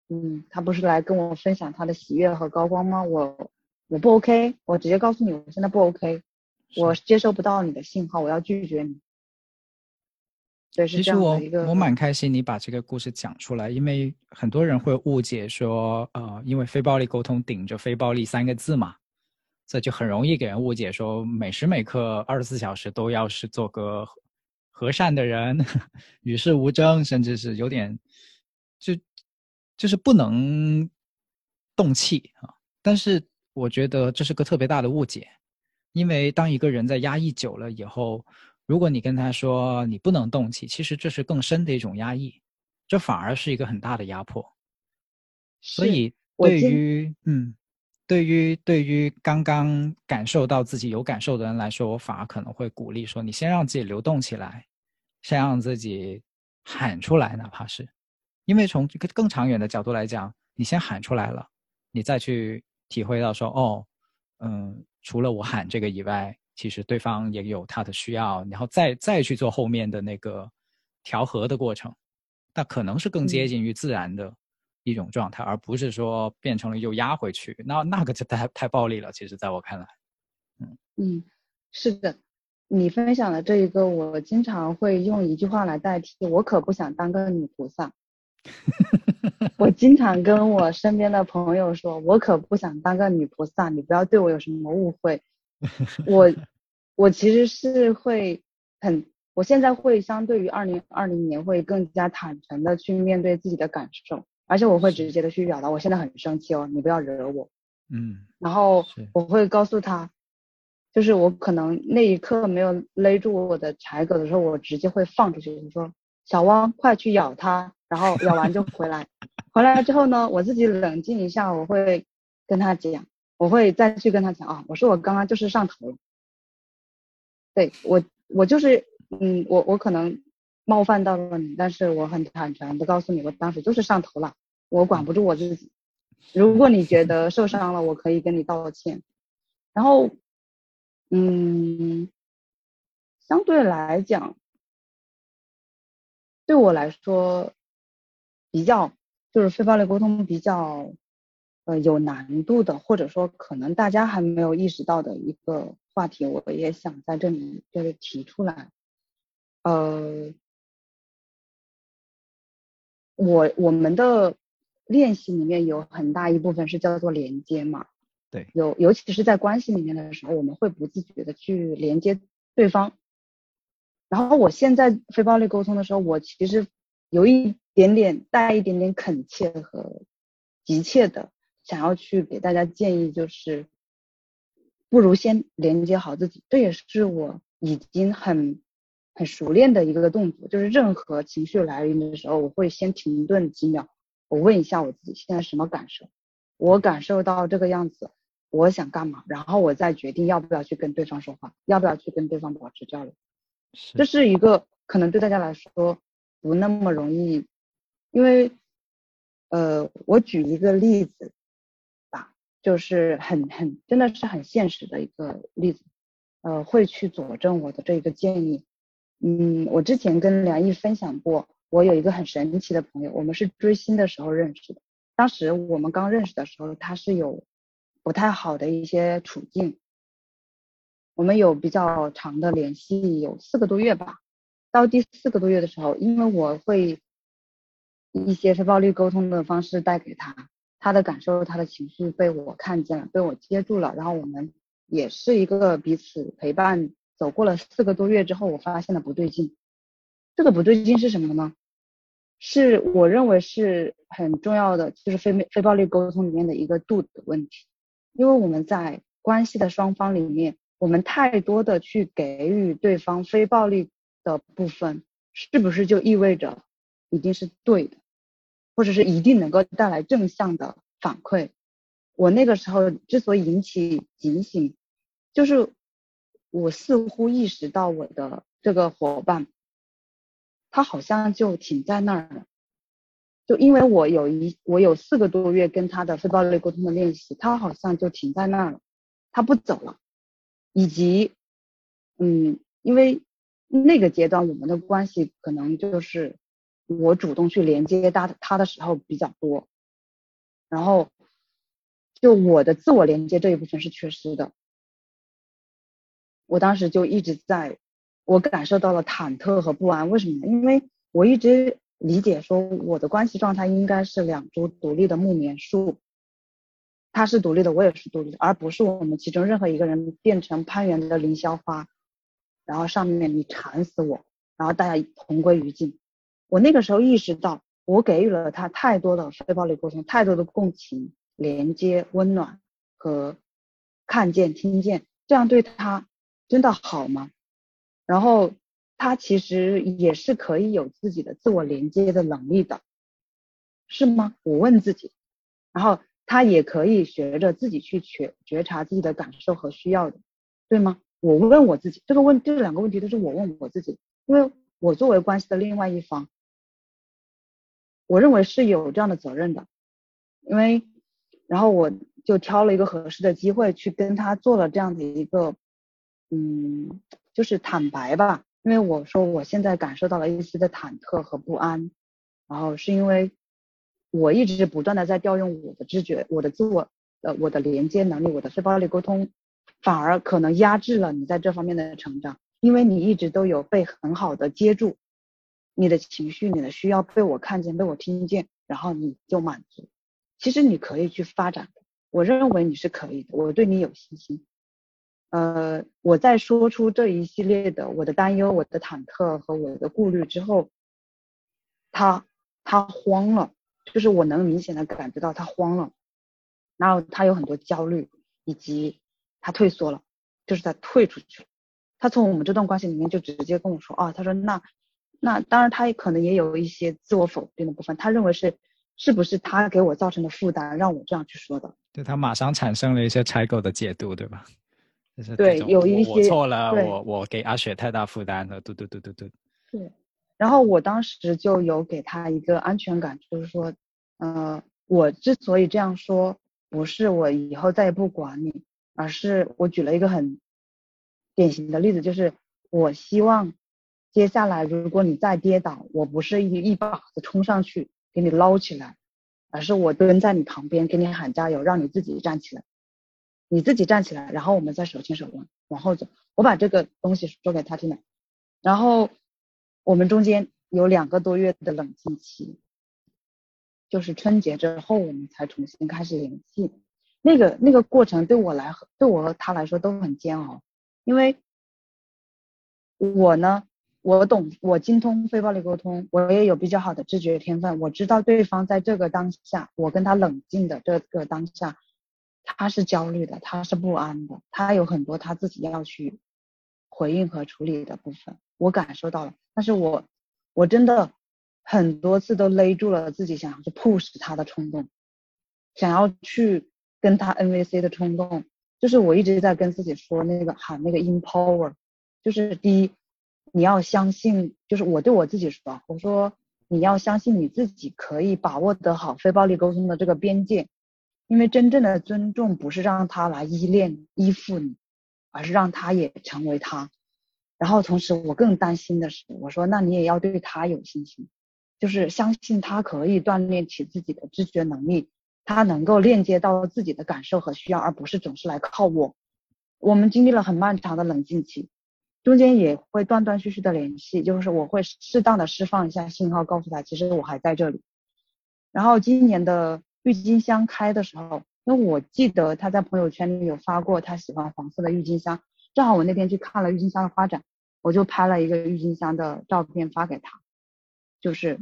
Speaker 2: 嗯，他不是来跟我分享他的喜悦和高光吗？我我不 OK，我直接告诉你，我现在不 OK，我接收不到你的信号，我要拒绝你。
Speaker 1: 其实我我蛮开心你把这个故事讲出来，因为很多人会误解说，呃，因为非暴力沟通顶着非暴力三个字嘛，这就很容易给人误解说每时每刻二十四小时都要是做个和善的人，与世无争，甚至是有点就就是不能动气啊。但是我觉得这是个特别大的误解，因为当一个人在压抑久了以后。如果你跟他说你不能动气，其实这是更深的一种压抑，这反而是一个很大的压迫。所以，对于嗯，对于对于刚刚感受到自己有感受的人来说，我反而可能会鼓励说：你先让自己流动起来，先让自己喊出来，哪怕是，因为从这个更长远的角度来讲，你先喊出来了，你再去体会到说：哦，嗯，除了我喊这个以外。其实对方也有他的需要，然后再再去做后面的那个调和的过程，那可能是更接近于自然的一种状态，而不是说变成了又压回去，那那个就太太暴力了。其实，在我看来，
Speaker 2: 嗯嗯，是的，你分享的这一个，我经常会用一句话来代替：我可不想当个女菩萨。我经常跟我身边的朋友说，我可不想当个女菩萨，你不要对我有什么误会。我 我其实是会很，我现在会相对于二零二零年会更加坦诚的去面对自己的感受，而且我会直接的去表达，我现在很生气哦，你不要惹我。
Speaker 1: 嗯，
Speaker 2: 然后我会告诉他，就是我可能那一刻没有勒住我的柴狗的时候，我直接会放出去，我说小汪快去咬它，然后咬完就回来。回来之后呢，我自己冷静一下，我会跟他讲。我会再去跟他讲啊，我说我刚刚就是上头了，对我我就是嗯我我可能冒犯到了你，但是我很坦诚的告诉你，我当时就是上头了，我管不住我自己。如果你觉得受伤了，我可以跟你道歉。然后嗯，相对来讲，对我来说比较就是非暴力沟通比较。呃，有难度的，或者说可能大家还没有意识到的一个话题，我也想在这里就是提出来。呃，我我们的练习里面有很大一部分是叫做连接嘛，
Speaker 1: 对，
Speaker 2: 有尤其是在关系里面的时候，我们会不自觉的去连接对方。然后我现在非暴力沟通的时候，我其实有一点点带一点点恳切和急切的。想要去给大家建议，就是不如先连接好自己，这也是我已经很很熟练的一个动作。就是任何情绪来临的时候，我会先停顿几秒，我问一下我自己现在什么感受，我感受到这个样子，我想干嘛，然后我再决定要不要去跟对方说话，要不要去跟对方保持交流。这是一个可能对大家来说不那么容易，因为，呃，我举一个例子吧，就是很很真的是很现实的一个例子，呃，会去佐证我的这个建议。嗯，我之前跟梁毅分享过，我有一个很神奇的朋友，我们是追星的时候认识的。当时我们刚认识的时候，他是有不太好的一些处境，我们有比较长的联系，有四个多月吧。到第四个多月的时候，因为我会一些非暴力沟通的方式带给他，他的感受、他的情绪被我看见了，被我接住了，然后我们也是一个彼此陪伴。走过了四个多月之后，我发现了不对劲。这个不对劲是什么呢？是我认为是很重要的，就是非非暴力沟通里面的一个度的问题。因为我们在关系的双方里面，我们太多的去给予对方非暴力的部分，是不是就意味着一定是对的，或者是一定能够带来正向的反馈？我那个时候之所以引起警醒，就是。我似乎意识到我的这个伙伴，他好像就停在那儿了。就因为我有一我有四个多月跟他的非暴力沟通的练习，他好像就停在那儿了，他不走了。以及，嗯，因为那个阶段我们的关系可能就是我主动去连接他他的时候比较多，然后就我的自我连接这一部分是缺失的。我当时就一直在，我感受到了忐忑和不安。为什么呢？因为我一直理解说，我的关系状态应该是两株独立的木棉树，他是独立的，我也是独立的，而不是我们其中任何一个人变成攀援的凌霄花，然后上面你缠死我，然后大家同归于尽。我那个时候意识到，我给予了他太多的非暴力沟通，太多的共情、连接、温暖和看见、听见，这样对他。真的好吗？然后他其实也是可以有自己的自我连接的能力的，是吗？我问自己。然后他也可以学着自己去觉觉察自己的感受和需要的，对吗？我问我自己，这个问这两个问题都是我问我自己，因为我作为关系的另外一方，我认为是有这样的责任的，因为然后我就挑了一个合适的机会去跟他做了这样的一个。嗯，就是坦白吧，因为我说我现在感受到了一丝的忐忑和不安，然后是因为我一直不断的在调用我的知觉、我的自我、呃我的连接能力、我的非暴力沟通，反而可能压制了你在这方面的成长，因为你一直都有被很好的接住，你的情绪、你的需要被我看见、被我听见，然后你就满足。其实你可以去发展的，我认为你是可以的，我对你有信心。呃，我在说出这一系列的我的担忧、我的忐忑和我的顾虑之后，他他慌了，就是我能明显的感觉到他慌了，然后他有很多焦虑，以及他退缩了，就是他退出去了。他从我们这段关系里面就直接跟我说，啊，他说那那当然他也可能也有一些自我否定的部分，他认为是是不是他给我造成的负担让我这样去说的？
Speaker 1: 对他马上产生了一些拆构的解读，对吧？
Speaker 2: 就是对，有一些
Speaker 1: 我错了，我我给阿雪太大负担了，对对对对对。
Speaker 2: 对，然后我当时就有给他一个安全感，就是说，呃，我之所以这样说，不是我以后再也不管你，而是我举了一个很典型的例子，就是我希望接下来如果你再跌倒，我不是一一把子冲上去给你捞起来，而是我蹲在你旁边给你喊加油，让你自己站起来。你自己站起来，然后我们再手牵手往往后走。我把这个东西说给他听了，然后我们中间有两个多月的冷静期，就是春节之后我们才重新开始联系。那个那个过程对我来对我和他来说都很煎熬，因为我呢，我懂，我精通非暴力沟通，我也有比较好的知觉天分，我知道对方在这个当下，我跟他冷静的这个当下。他是焦虑的，他是不安的，他有很多他自己要去回应和处理的部分，我感受到了。但是我我真的很多次都勒住了自己想要去 push 他的冲动，想要去跟他 NVC 的冲动，就是我一直在跟自己说那个喊那个 empower，就是第一，你要相信，就是我对我自己说，我说你要相信你自己可以把握得好非暴力沟通的这个边界，因为真正的尊重不是让他来依恋依附你，而是让他也成为他。然后同时我更担心的是，我说那你也要对他有信心，就是相信他可以锻炼起自己的知觉能力，他能够链接到自己的感受和需要，而不是总是来靠我。我们经历了很漫长的冷静期，中间也会断断续续的联系，就是我会适当的释放一下信号，告诉他其实我还在这里。然后今年的郁金香开的时候，因为我记得他在朋友圈里有发过他喜欢黄色的郁金香，正好我那天去看了郁金香的花展。我就拍了一个郁金香的照片发给他，就是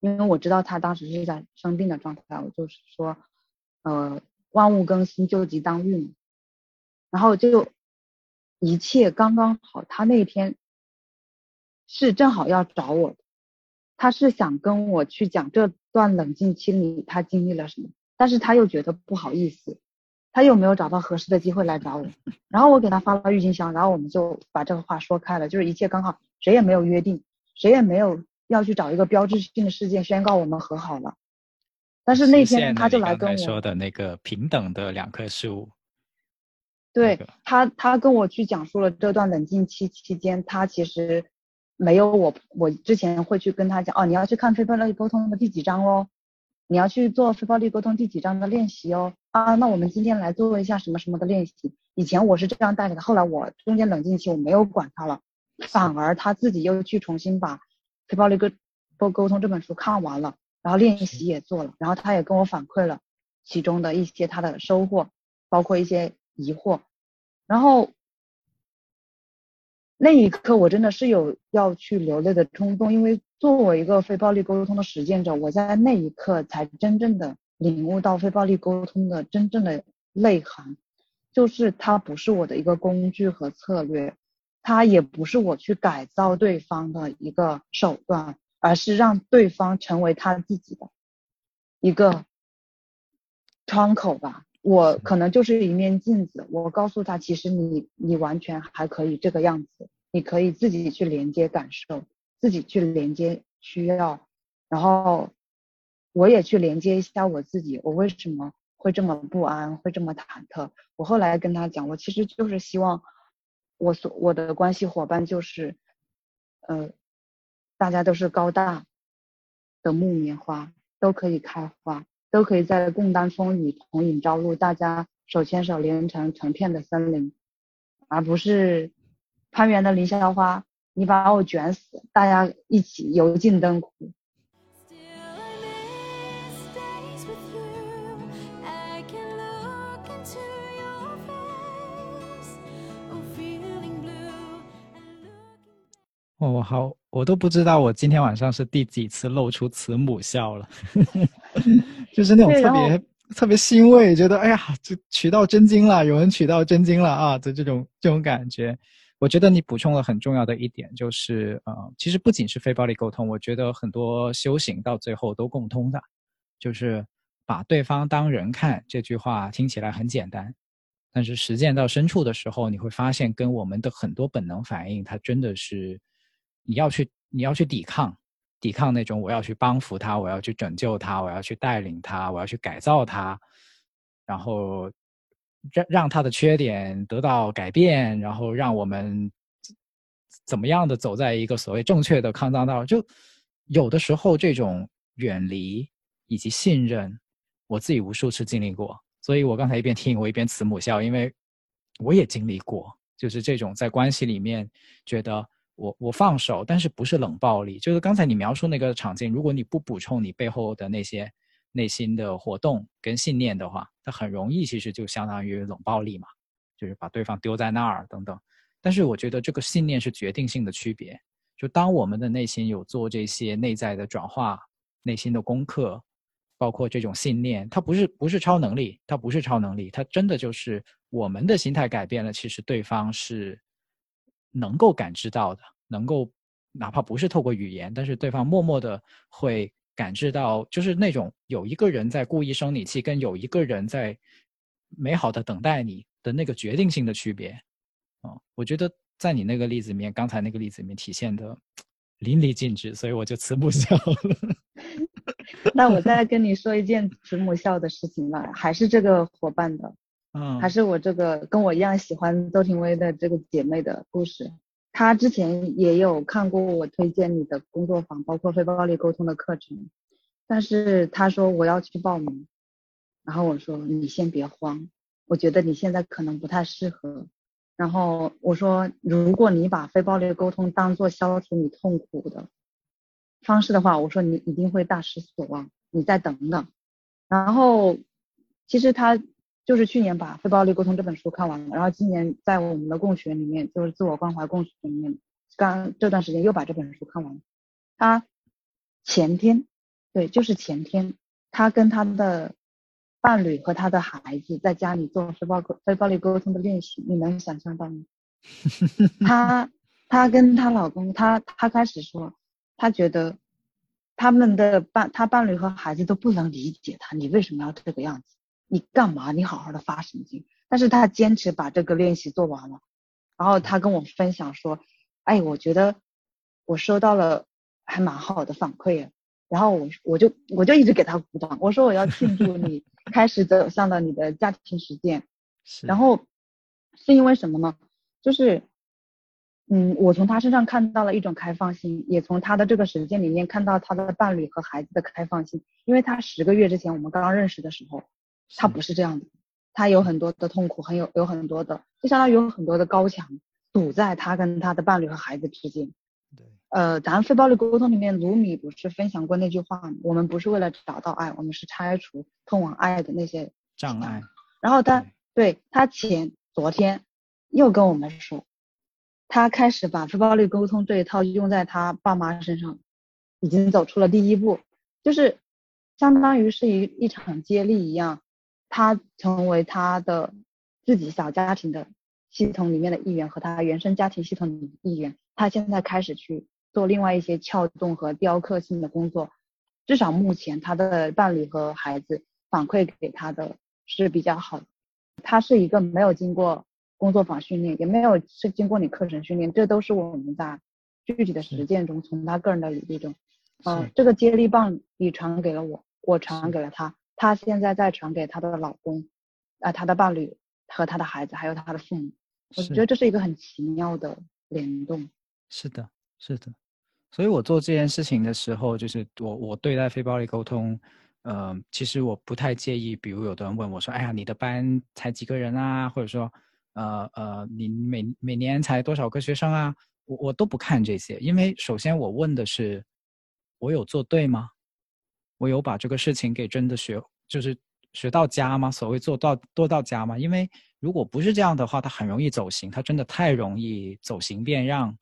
Speaker 2: 因为我知道他当时是在生病的状态，我就是说，呃，万物更新，救急当运，然后就一切刚刚好。他那天是正好要找我，他是想跟我去讲这段冷静期里他经历了什么，但是他又觉得不好意思。他又没有找到合适的机会来找我，然后我给他发了郁金香，然后我们就把这个话说开了，就是一切刚好，谁也没有约定，谁也没有要去找一个标志性的事件宣告我们和好了。但是那天他就来跟我
Speaker 1: 说的那个平等的两棵树，
Speaker 2: 对他，他跟我去讲述了这段冷静期期间，他其实没有我，我之前会去跟他讲，哦，你要去看非暴力沟通的第几章哦，你要去做非暴力沟通第几章的练习哦。啊，那我们今天来做一下什么什么的练习。以前我是这样带着的，后来我中间冷静期我没有管他了，反而他自己又去重新把《非暴力沟沟沟通》这本书看完了，然后练习也做了，然后他也跟我反馈了其中的一些他的收获，包括一些疑惑。然后那一刻我真的是有要去流泪的冲动，因为作为一个非暴力沟通的实践者，我在那一刻才真正的。领悟到非暴力沟通的真正的内涵，就是它不是我的一个工具和策略，它也不是我去改造对方的一个手段，而是让对方成为他自己的一个窗口吧。我可能就是一面镜子，我告诉他，其实你你完全还可以这个样子，你可以自己去连接感受，自己去连接需要，然后。我也去连接一下我自己，我为什么会这么不安，会这么忐忑？我后来跟他讲，我其实就是希望我所我的关系伙伴就是，呃，大家都是高大的木棉花，都可以开花，都可以在共担风雨，同饮朝露，大家手牵手连成成片的森林，而不是攀援的凌霄花，你把我卷死，大家一起油尽灯枯。
Speaker 1: 我好，我都不知道我今天晚上是第几次露出慈母笑了，就是那种特别特别欣慰，觉得哎呀，这取到真经了，有人取到真经了啊的这种这种感觉。我觉得你补充了很重要的一点，就是呃，其实不仅是非暴力沟通，我觉得很多修行到最后都共通的，就是把对方当人看。这句话听起来很简单，但是实践到深处的时候，你会发现跟我们的很多本能反应，它真的是。你要去，你要去抵抗，抵抗那种我要去帮扶他，我要去拯救他，我要去带领他，我要去改造他，然后让让他的缺点得到改变，然后让我们怎么样的走在一个所谓正确的康庄道。就有的时候这种远离以及信任，我自己无数次经历过，所以我刚才一边听我一边慈母笑，因为我也经历过，就是这种在关系里面觉得。我我放手，但是不是冷暴力？就是刚才你描述那个场景，如果你不补充你背后的那些内心的活动跟信念的话，它很容易其实就相当于冷暴力嘛，就是把对方丢在那儿等等。但是我觉得这个信念是决定性的区别。就当我们的内心有做这些内在的转化、内心的功课，包括这种信念，它不是不是超能力，它不是超能力，它真的就是我们的心态改变了，其实对方是。能够感知到的，能够哪怕不是透过语言，但是对方默默的会感知到，就是那种有一个人在故意生你气，跟有一个人在美好的等待你的那个决定性的区别。哦，我觉得在你那个例子里面，刚才那个例子里面体现的淋漓尽致，所以我就慈母笑了。
Speaker 2: 那我再跟你说一件慈母笑的事情吧，还是这个伙伴的，还是我这个跟我一样喜欢周廷薇的这个姐妹的故事。她之前也有看过我推荐你的工作坊，包括非暴力沟通的课程，但是她说我要去报名，然后我说你先别慌，我觉得你现在可能不太适合。然后我说如果你把非暴力沟通当做消除你痛苦的。方式的话，我说你一定会大失所望，你再等等。然后，其实他就是去年把《非暴力沟通》这本书看完了，然后今年在我们的共学里面，就是自我关怀共学里面，刚这段时间又把这本书看完了。他前天，对，就是前天，他跟他的伴侣和他的孩子在家里做非暴非暴力沟通的练习，你能想象到吗？他他跟他老公，他他开始说。他觉得他们的伴，他伴侣和孩子都不能理解他，你为什么要这个样子？你干嘛？你好好的发神经。但是他坚持把这个练习做完了，然后他跟我分享说，哎，我觉得我收到了还蛮好的反馈，然后我我就我就一直给他鼓掌，我说我要庆祝你 开始走向了你的家庭实践，然后是因为什么呢？就是。嗯，我从他身上看到了一种开放性，也从他的这个实践里面看到他的伴侣和孩子的开放性。因为他十个月之前我们刚刚认识的时候，他不是这样的，他有很多的痛苦，很有有很多的，就相当于有很多的高墙堵在他跟他的伴侣和孩子之间。
Speaker 1: 对，
Speaker 2: 呃，咱非暴力沟通里面，卢米不是分享过那句话吗？我们不是为了找到爱，我们是拆除通往爱的那些
Speaker 1: 障碍。
Speaker 2: 然后他对他前昨天又跟我们说。他开始把非暴力沟通这一套用在他爸妈身上，已经走出了第一步，就是相当于是一一场接力一样，他成为他的自己小家庭的系统里面的一员和他原生家庭系统的一员，他现在开始去做另外一些撬动和雕刻性的工作，至少目前他的伴侣和孩子反馈给他的是比较好的，他是一个没有经过。工作坊训练也没有是经过你课程训练，这都是我们在具体的实践中从他个人的履中，嗯，这个接力棒你传给了我，我传给了他，他现在在传给她的老公，啊，她的伴侣和她的孩子还有她的父母，我觉得这是一个很奇妙的联动。
Speaker 1: 是的，是的，所以我做这件事情的时候，就是我我对待非暴力沟通，呃，其实我不太介意，比如有的人问我说，哎呀，你的班才几个人啊，或者说。呃呃，你每每年才多少个学生啊？我我都不看这些，因为首先我问的是，我有做对吗？我有把这个事情给真的学，就是学到家吗？所谓做到多到家吗？因为如果不是这样的话，它很容易走形，它真的太容易走形变样，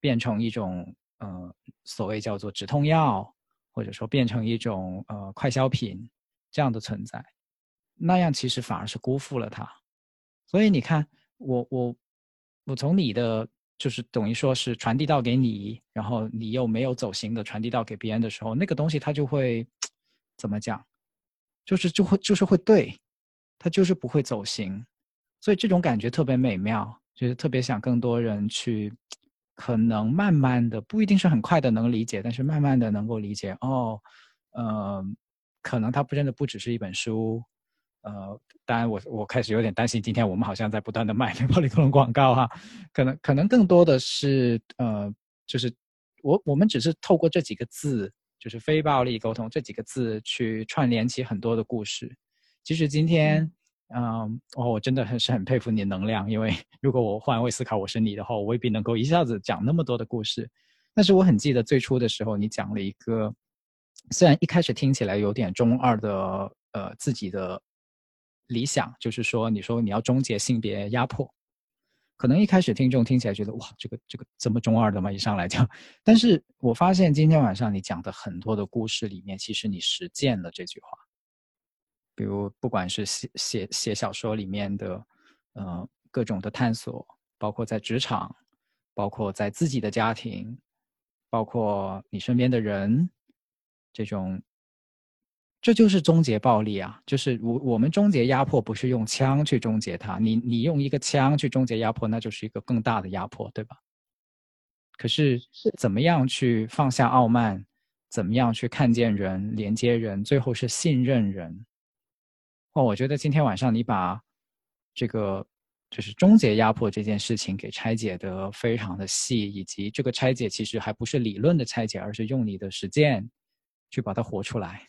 Speaker 1: 变成一种呃所谓叫做止痛药，或者说变成一种呃快消品这样的存在，那样其实反而是辜负了它。所以你看，我我我从你的就是等于说是传递到给你，然后你又没有走形的传递到给别人的时候，那个东西它就会怎么讲？就是就会就是会对，它就是不会走形。所以这种感觉特别美妙，就是特别想更多人去，可能慢慢的不一定是很快的能理解，但是慢慢的能够理解哦，呃，可能它不真的不只是一本书。呃，当然，我我开始有点担心，今天我们好像在不断的卖非暴力沟通广告哈，可能可能更多的是呃，就是我我们只是透过这几个字，就是非暴力沟通这几个字去串联起很多的故事。其实今天，嗯，哦，我真的很是很佩服你的能量，因为 如果我换位思考我是你的话，我未必能够一下子讲那么多的故事。但是我很记得最初的时候，你讲了一个，虽然一开始听起来有点中二的，呃，自己的。理想就是说，你说你要终结性别压迫，可能一开始听众听起来觉得哇，这个这个这么中二的吗？一上来就，但是我发现今天晚上你讲的很多的故事里面，其实你实践了这句话。比如不管是写写写小说里面的，呃，各种的探索，包括在职场，包括在自己的家庭，包括你身边的人，这种，这就是终结暴力啊！就是我我们终结压迫不是用枪去终结它，你你用一个枪去终结压迫，那就是一个更大的压迫，对吧？可是
Speaker 2: 是
Speaker 1: 怎么样去放下傲慢，怎么样去看见人、连接人，最后是信任人。哦，我觉得今天晚上你把这个就是终结压迫这件事情给拆解的非常的细，以及这个拆解其实还不是理论的拆解，而是用你的实践去把它活出来。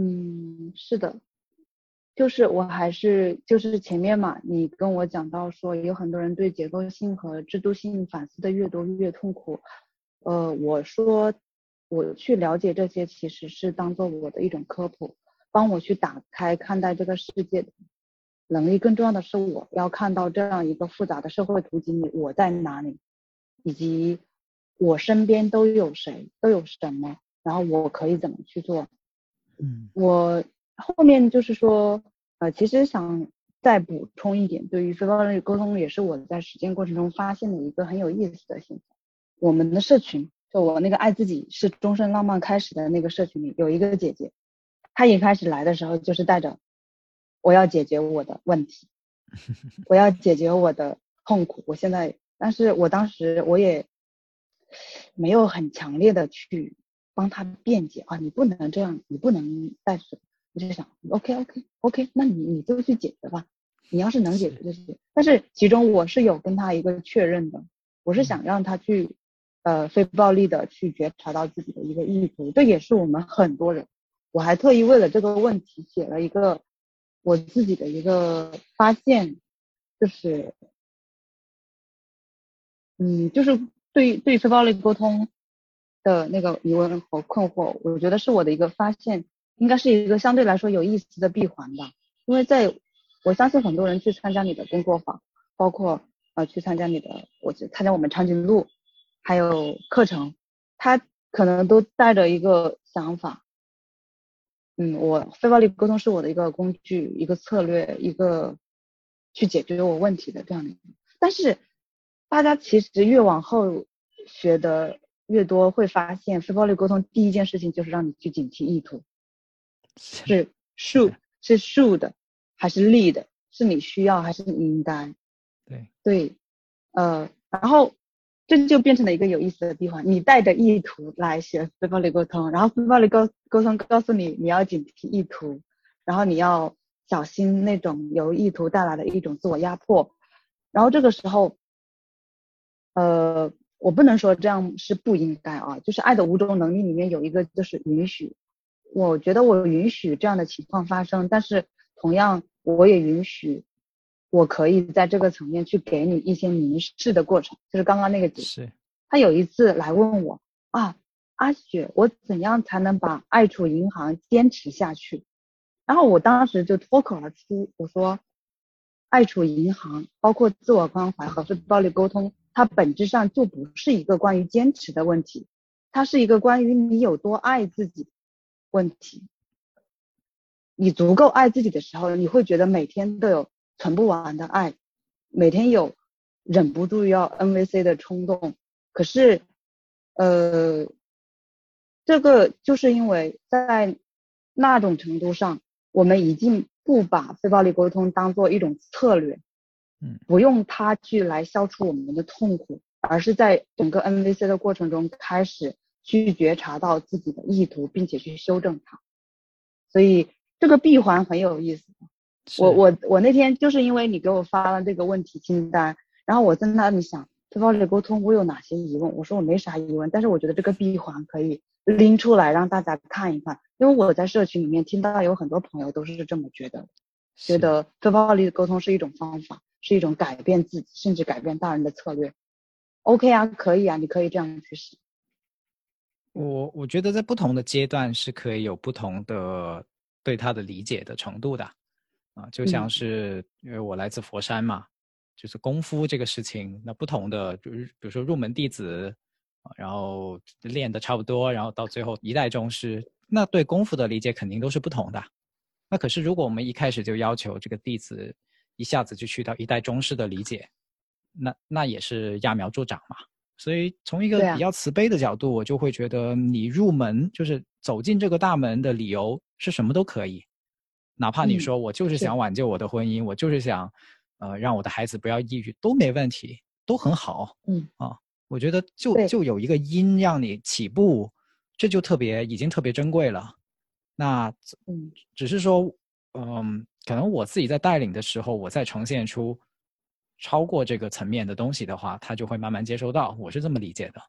Speaker 2: 嗯，是的，就是我还是就是前面嘛，你跟我讲到说有很多人对结构性和制度性反思的越多越痛苦，呃，我说我去了解这些其实是当做我的一种科普，帮我去打开看待这个世界的能力。更重要的是，我要看到这样一个复杂的社会图景里我在哪里，以及我身边都有谁，都有什么，然后我可以怎么去做。
Speaker 1: 嗯，
Speaker 2: 我后面就是说，呃，其实想再补充一点，对于非暴力沟通，也是我在实践过程中发现的一个很有意思的现象。我们的社群，就我那个爱自己是终身浪漫开始的那个社群里，有一个姐姐，她一开始来的时候就是带着我要解决我的问题，我要解决我的痛苦。我现在，但是我当时我也没有很强烈的去。帮他辩解啊，你不能这样，你不能带着。我就想，OK OK OK，那你你就去解决吧。你要是能解决就行。但是其中我是有跟他一个确认的，我是想让他去呃非暴力的去觉察到自己的一个意图，这也是我们很多人。我还特意为了这个问题写了一个我自己的一个发现，就是嗯，就是对对非暴力沟通。的那个疑问和困惑，我觉得是我的一个发现，应该是一个相对来说有意思的闭环吧。因为在我相信很多人去参加你的工作坊，包括呃去参加你的，我去参加我们长颈鹿，还有课程，他可能都带着一个想法，嗯，我非暴力沟通是我的一个工具、一个策略、一个去解决我问题的这样的。但是大家其实越往后学的。越多会发现，非暴力沟通第一件事情就是让你去警惕意图，是 should 是 should 还是 lead 是你需要还是你应该？
Speaker 1: 对
Speaker 2: 对，呃，然后这就变成了一个有意思的地方，你带着意图来学非暴力沟通，然后非暴力沟沟通告诉你你要警惕意图，然后你要小心那种由意图带来的一种自我压迫，然后这个时候，呃。我不能说这样是不应该啊，就是爱的五种能力里面有一个就是允许，我觉得我允许这样的情况发生，但是同样我也允许，我可以在这个层面去给你一些凝视的过程，就是刚刚那个
Speaker 1: 是，
Speaker 2: 他有一次来问我啊，阿雪，我怎样才能把爱储银行坚持下去？然后我当时就脱口而出，我说，爱储银行包括自我关怀和非暴力沟通。它本质上就不是一个关于坚持的问题，它是一个关于你有多爱自己问题。你足够爱自己的时候，你会觉得每天都有存不完的爱，每天有忍不住要 NVC 的冲动。可是，呃，这个就是因为在那种程度上，我们已经不把非暴力沟通当做一种策略。
Speaker 1: 嗯，
Speaker 2: 不用它去来消除我们的痛苦，而是在整个 NVC 的过程中开始去觉察到自己的意图，并且去修正它。所以这个闭环很有意思。我我我那天就是因为你给我发了这个问题清单，然后我在那里想，非暴力沟通我有哪些疑问？我说我没啥疑问，但是我觉得这个闭环可以拎出来让大家看一看，因为我在社群里面听到有很多朋友都是这么觉得，觉得非暴力沟通是一种方法。是一种改变自己，甚至改变大人的策略。OK 啊，可以啊，你可以这样去试。
Speaker 1: 我我觉得在不同的阶段是可以有不同的对他的理解的程度的啊，就像是因为我来自佛山嘛，就是功夫这个事情，那不同的就是比如说入门弟子，然后练的差不多，然后到最后一代宗师，那对功夫的理解肯定都是不同的。那可是如果我们一开始就要求这个弟子，一下子就去到一代宗师的理解，那那也是揠苗助长嘛。所以从一个比较慈悲的角度，我就会觉得你入门就是走进这个大门的理由是什么都可以，哪怕你说我就是想挽救我的婚姻，我就是想，呃，让我的孩子不要抑郁，都没问题，都很好。
Speaker 2: 嗯
Speaker 1: 啊，我觉得就就有一个因让你起步，这就特别已经特别珍贵了。那
Speaker 2: 嗯，
Speaker 1: 只是说，嗯，可能我自己在带领的时候，我在呈现出。超过这个层面的东西的话，他就会慢慢接收到，我是这么理解的。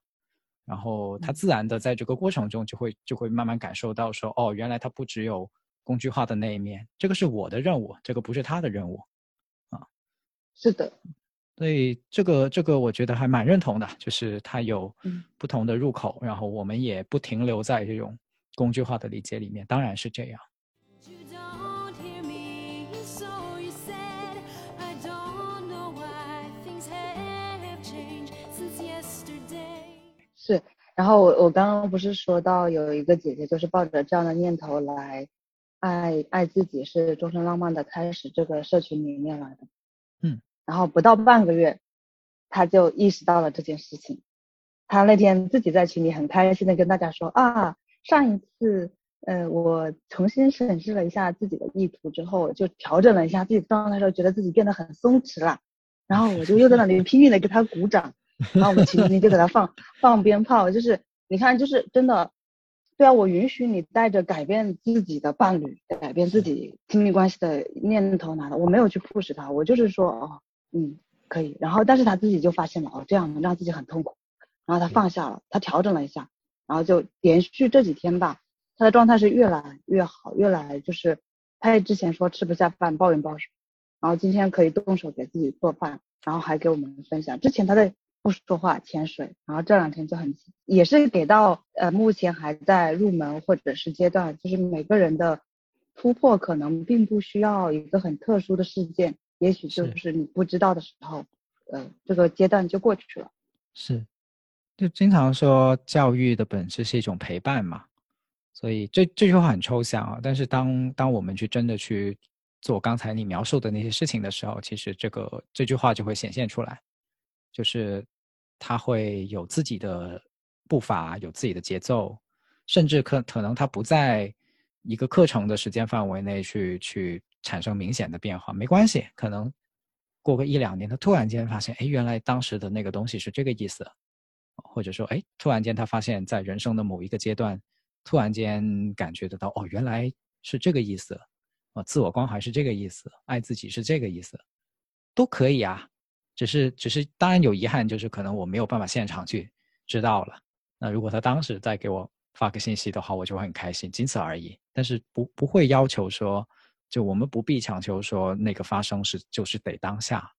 Speaker 1: 然后他自然的在这个过程中就会就会慢慢感受到说，哦，原来他不只有工具化的那一面，这个是我的任务，这个不是他的任务，啊，
Speaker 2: 是的。
Speaker 1: 所以这个这个我觉得还蛮认同的，就是他有不同的入口，然后我们也不停留在这种工具化的理解里面，当然是这样。
Speaker 2: 是，然后我我刚刚不是说到有一个姐姐就是抱着这样的念头来爱爱自己是终身浪漫的开始这个社群里面来的，
Speaker 1: 嗯，
Speaker 2: 然后不到半个月，她就意识到了这件事情，她那天自己在群里很开心的跟大家说啊，上一次呃我重新审视了一下自己的意图之后，就调整了一下自己状态时候，觉得自己变得很松弛了，然后我就又在那里拼命的给她鼓掌。然后我们群里就给他放放鞭炮，就是你看，就是真的，对啊，我允许你带着改变自己的伴侣、改变自己亲密关系的念头来的，我没有去 push 他，我就是说，哦，嗯，可以。然后，但是他自己就发现了，哦，这样让自己很痛苦，然后他放下了，他调整了一下，然后就连续这几天吧，他的状态是越来越好，越来就是，他也之前说吃不下饭，暴饮暴食，然后今天可以动手给自己做饭，然后还给我们分享，之前他在。不说话，潜水，然后这两天就很，也是给到呃目前还在入门或者是阶段，就是每个人的突破可能并不需要一个很特殊的事件，也许就是你不知道的时候，呃，这个阶段就过去了。
Speaker 1: 是，就经常说教育的本质是一种陪伴嘛，所以这这句话很抽象啊，但是当当我们去真的去做刚才你描述的那些事情的时候，其实这个这句话就会显现出来。就是他会有自己的步伐，有自己的节奏，甚至可可能他不在一个课程的时间范围内去去产生明显的变化，没关系，可能过个一两年，他突然间发现，哎，原来当时的那个东西是这个意思，或者说，哎，突然间他发现，在人生的某一个阶段，突然间感觉得到，哦，原来是这个意思，啊，自我关怀是这个意思，爱自己是这个意思，都可以啊。只是，只是，当然有遗憾，就是可能我没有办法现场去知道了。那如果他当时再给我发个信息的话，我就会很开心，仅此而已。但是不不会要求说，就我们不必强求说那个发生是就是得当下，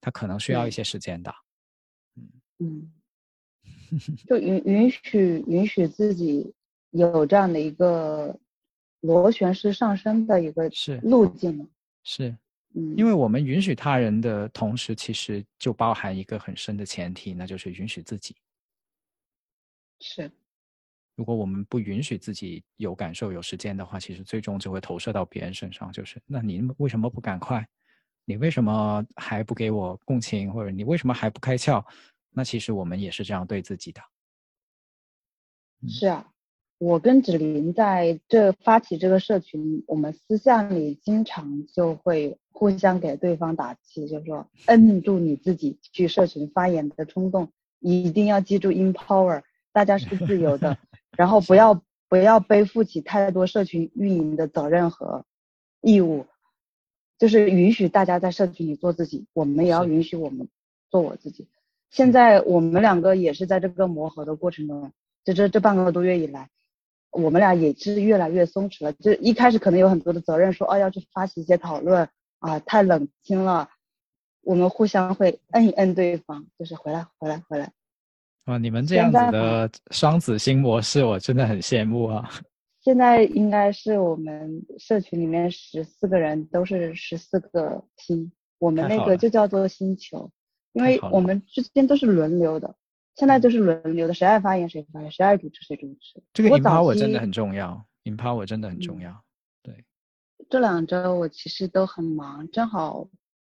Speaker 1: 他可能需要一些时间的。
Speaker 2: 嗯嗯，就允允许允许自己有这样的一个螺旋式上升的一个
Speaker 1: 是
Speaker 2: 路径
Speaker 1: 是。
Speaker 2: 嗯，
Speaker 1: 因为我们允许他人的同时，其实就包含一个很深的前提，那就是允许自己。
Speaker 2: 是，
Speaker 1: 如果我们不允许自己有感受、有时间的话，其实最终就会投射到别人身上。就是，那你为什么不赶快？你为什么还不给我共情？或者你为什么还不开窍？那其实我们也是这样对自己的。
Speaker 2: 是啊。我跟芷琳在这发起这个社群，我们私下里经常就会互相给对方打气，就是说摁住你自己去社群发言的冲动，一定要记住 empower，大家是自由的，然后不要不要背负起太多社群运营的责任和义务，就是允许大家在社群里做自己，我们也要允许我们做我自己。现在我们两个也是在这个磨合的过程中，就这这半个多月以来。我们俩也是越来越松弛了，就一开始可能有很多的责任，说哦要去发起一些讨论啊，太冷清了。我们互相会摁一摁对方，就是回来回来回来。
Speaker 1: 啊，你们这样子的双子星模式，我真的很羡慕啊。
Speaker 2: 现在应该是我们社群里面十四个人都是十四个星，我们那个就叫做星球，因为我们之间都是轮流的。现在就是轮流的，谁爱发言谁发言，谁爱主持谁主持。
Speaker 1: 这个引抛我真的很重要，引抛我真的很重要。对，
Speaker 2: 这两周我其实都很忙，正好，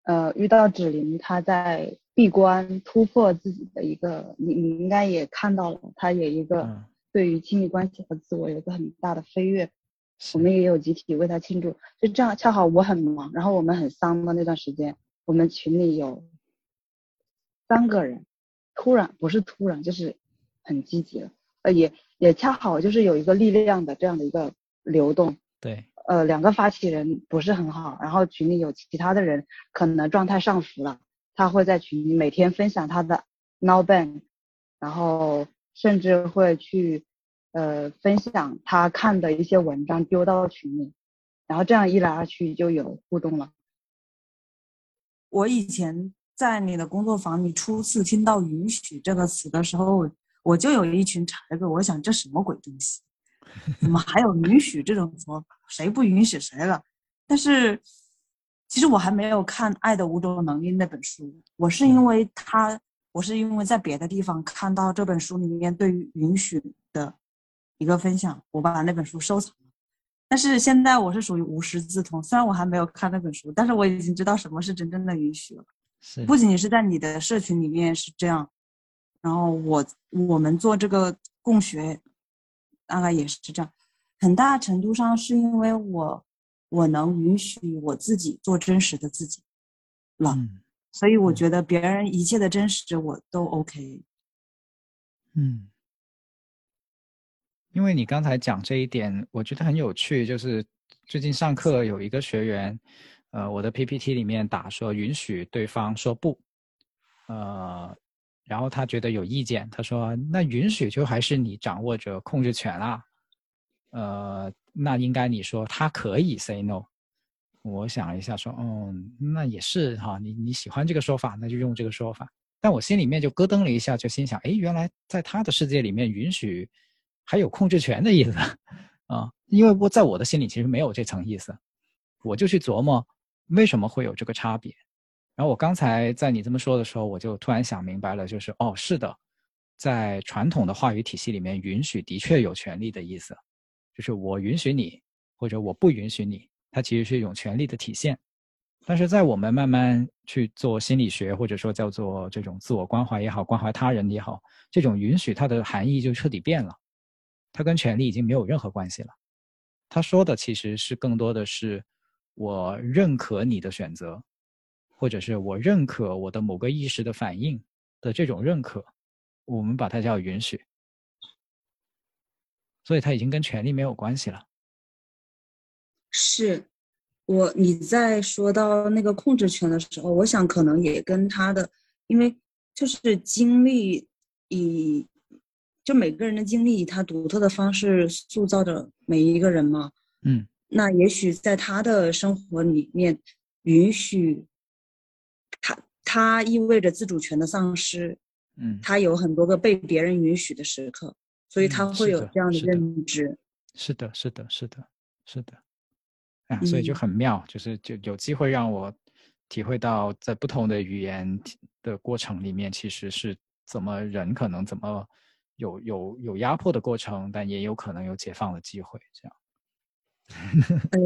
Speaker 2: 呃，遇到芷琳她在
Speaker 3: 闭关突破自己的一个，你你应该也看到了，他也一个对于亲密关系和自我有一个很大的飞跃，我们也有集体为他庆祝。就这样，恰好我很忙，然后我们很丧的那段时间，我们群里有三个人，突然不是突然，就是很积极了，呃，也也恰好就是有一个力量的这样的一个流动。
Speaker 1: 对。
Speaker 3: 呃，两个发起人不是很好，然后群里有其他的人可能状态上浮了，他会在群里每天分享他的 now ban，然后甚至会去呃分享他看的一些文章丢到群里，然后这样一来二去就有互动了。
Speaker 2: 我以前在你的工作坊里初次听到“允许”这个词的时候，我就有一群柴哥，我想这什么鬼东西？怎么还有允许这种说法？谁不允许谁了？但是其实我还没有看《爱的五种能力》那本书。我是因为他，我是因为在别的地方看到这本书里面对于允许的一个分享，我把那本书收藏了。但是现在我是属于无师自通，虽然我还没有看那本书，但是我已经知道什么是真正的允许了。
Speaker 1: 是，
Speaker 2: 不仅仅是在你的社群里面是这样，然后我我们做这个共学。大概也是这样，很大程度上是因为我我能允许我自己做真实的自己了，所以我觉得别人一切的真实我都 OK。
Speaker 1: 嗯，因为你刚才讲这一点，我觉得很有趣，就是最近上课有一个学员，呃，我的 PPT 里面打说允许对方说不，呃。然后他觉得有意见，他说：“那允许就还是你掌握着控制权啦，呃，那应该你说他可以 say no。”我想一下，说：“哦，那也是哈，你你喜欢这个说法，那就用这个说法。”但我心里面就咯噔了一下，就心想：“哎，原来在他的世界里面，允许还有控制权的意思啊？因为我在我的心里其实没有这层意思，我就去琢磨为什么会有这个差别。”然后我刚才在你这么说的时候，我就突然想明白了，就是哦，是的，在传统的话语体系里面，允许的确有权利的意思，就是我允许你，或者我不允许你，它其实是一种权利的体现。但是在我们慢慢去做心理学，或者说叫做这种自我关怀也好，关怀他人也好，这种允许它的含义就彻底变了，它跟权利已经没有任何关系了。他说的其实是更多的是我认可你的选择。或者是我认可我的某个意识的反应的这种认可，我们把它叫允许，所以它已经跟权力没有关系了。
Speaker 2: 是我你在说到那个控制权的时候，我想可能也跟他的，因为就是经历以就每个人的经历以他独特的方式塑造着每一个人嘛。
Speaker 1: 嗯，
Speaker 2: 那也许在他的生活里面允许。他他意味着自主权的丧失，
Speaker 1: 嗯，
Speaker 2: 他有很多个被别人允许的时刻，所以他会有这样的认知。
Speaker 1: 是的，是的，是的，是的，啊，所以就很妙，就是就有机会让我体会到，在不同的语言的过程里面，其实是怎么人可能怎么有有有压迫的过程，但也有可能有解放的机会，这样。
Speaker 2: 呃，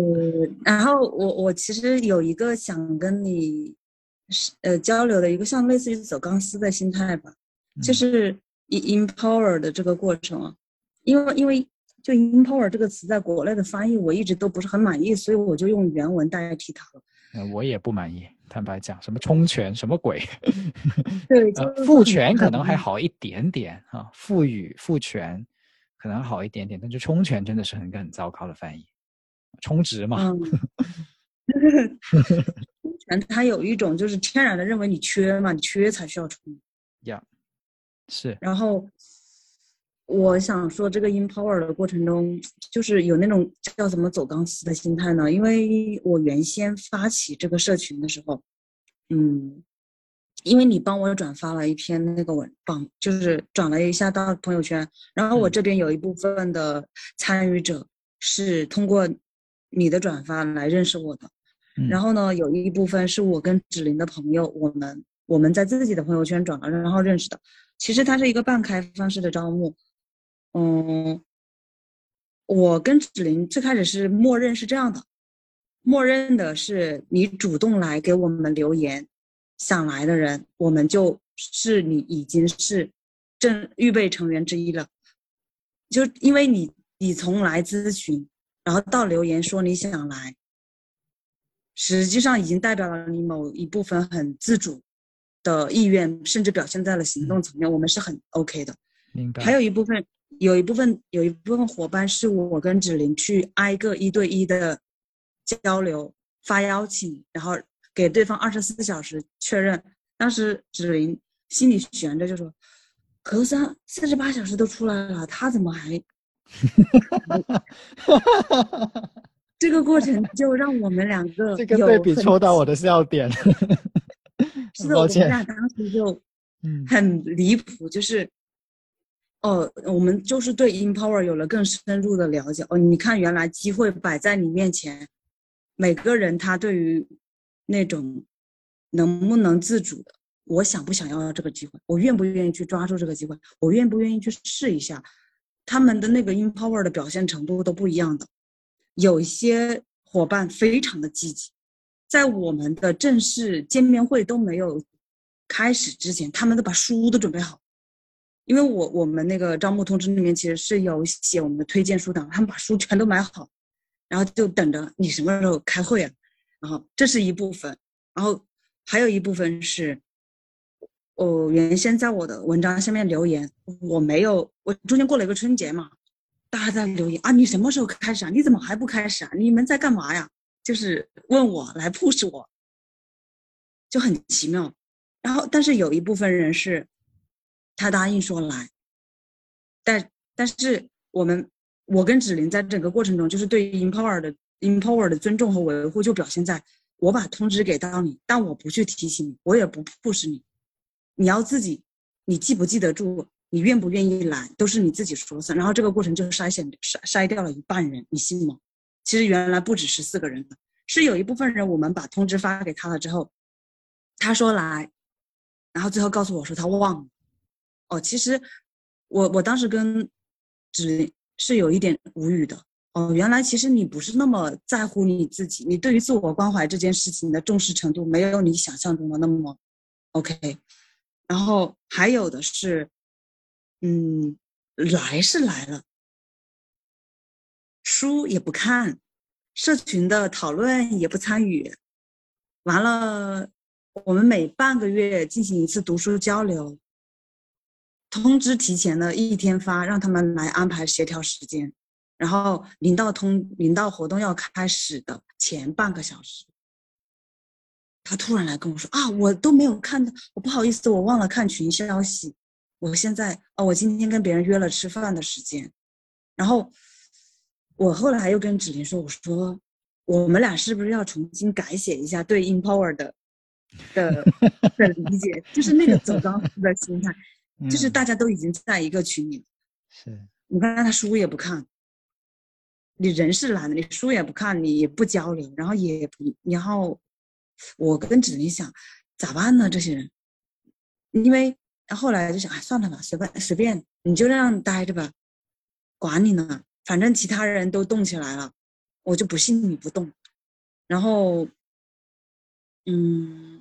Speaker 2: 然后我我其实有一个想跟你。是呃交流的一个像类似于走钢丝的心态吧，就是 empower 的这个过程啊，因为因为就 empower 这个词在国内的翻译我一直都不是很满意，所以我就用原文代替它了。
Speaker 1: 嗯，我也不满意，坦白讲，什么充权什么鬼？
Speaker 2: 对，
Speaker 1: 赋权可能还好一点点啊，赋予赋权可能好一点点，但是充权真的是很很糟糕的翻译，充值嘛。
Speaker 2: 充权，它有一种就是天然的认为你缺嘛，你缺才需要充。
Speaker 1: 呀，是。
Speaker 2: 然后我想说，这个 empower 的过程中，就是有那种叫什么走钢丝的心态呢？因为我原先发起这个社群的时候，嗯，因为你帮我转发了一篇那个文，榜就是转了一下到朋友圈，然后我这边有一部分的参与者是通过你的转发来认识我的。然后呢，有一部分是我跟芷玲的朋友，我们我们在自己的朋友圈转了，然后认识的。其实它是一个半开放式的招募。嗯，我跟芷玲最开始是默认是这样的，默认的是你主动来给我们留言，想来的人，我们就是你已经是正预备成员之一了。就因为你你从来咨询，然后到留言说你想来，实际上已经代表了你某一部分很自主的意愿，甚至表现在了行动层面。我们是很 OK 的。
Speaker 1: 明白。
Speaker 2: 还有一部分，有一部分有一部分伙伴是我跟芷玲去挨个一对一的交流，发邀请，然后。给对方二十四小时确认，当时芷玲心里悬着，就说：“核酸四十八小时都出来了，他怎么还？”这个过程就让我们两个
Speaker 1: 这个对比抽到我的笑点。
Speaker 2: 是的，我们俩当时就很离谱，就是哦，我们就是对 Empower 有了更深入的了解。哦，你看，原来机会摆在你面前，每个人他对于。那种能不能自主的？我想不想要这个机会？我愿不愿意去抓住这个机会？我愿不愿意去试一下？他们的那个 empower 的表现程度都不一样的。有一些伙伴非常的积极，在我们的正式见面会都没有开始之前，他们都把书都准备好。因为我我们那个招募通知里面其实是有写我们的推荐书的，他们把书全都买好，然后就等着你什么时候开会啊？然后这是一部分，然后还有一部分是，我原先在我的文章下面留言，我没有，我中间过了一个春节嘛，大家在留言啊，你什么时候开始啊？你怎么还不开始啊？你们在干嘛呀？就是问我来 push 我，就很奇妙。然后，但是有一部分人是，他答应说来，但但是我们，我跟芷玲在整个过程中，就是对 empower 的。Empower 的尊重和维护就表现在我把通知给到你，但我不去提醒你，我也不 push 你，你要自己，你记不记得住，你愿不愿意来，都是你自己说了算。然后这个过程就筛选筛筛掉了一半人，你信吗？其实原来不止十四个人的，是有一部分人，我们把通知发给他了之后，他说来，然后最后告诉我说他忘了。哦，其实我我当时跟只是有一点无语的。哦，原来其实你不是那么在乎你自己，你对于自我关怀这件事情的重视程度没有你想象中的那么 OK。然后还有的是，嗯，来是来了，书也不看，社群的讨论也不参与，完了，我们每半个月进行一次读书交流，通知提前的一天发，让他们来安排协调时间。然后领到通领到活动要开始的前半个小时，他突然来跟我说啊，我都没有看到，我不好意思，我忘了看群消息。我现在哦，我今天跟别人约了吃饭的时间。然后我后来又跟芷琳说，我说我们俩是不是要重新改写一下对 Empower 的的的理解？就是那个走 钢丝的心态，就是大家都已经在一个群里。
Speaker 1: 是
Speaker 2: 你看他书也不看。你人是懒的，你书也不看，你也不交流，然后也不，然后我跟芷琳想咋办呢？这些人，因为后来就想，哎，算了吧，随便随便，你就这样待着吧，管你呢，反正其他人都动起来了，我就不信你不动。然后，嗯，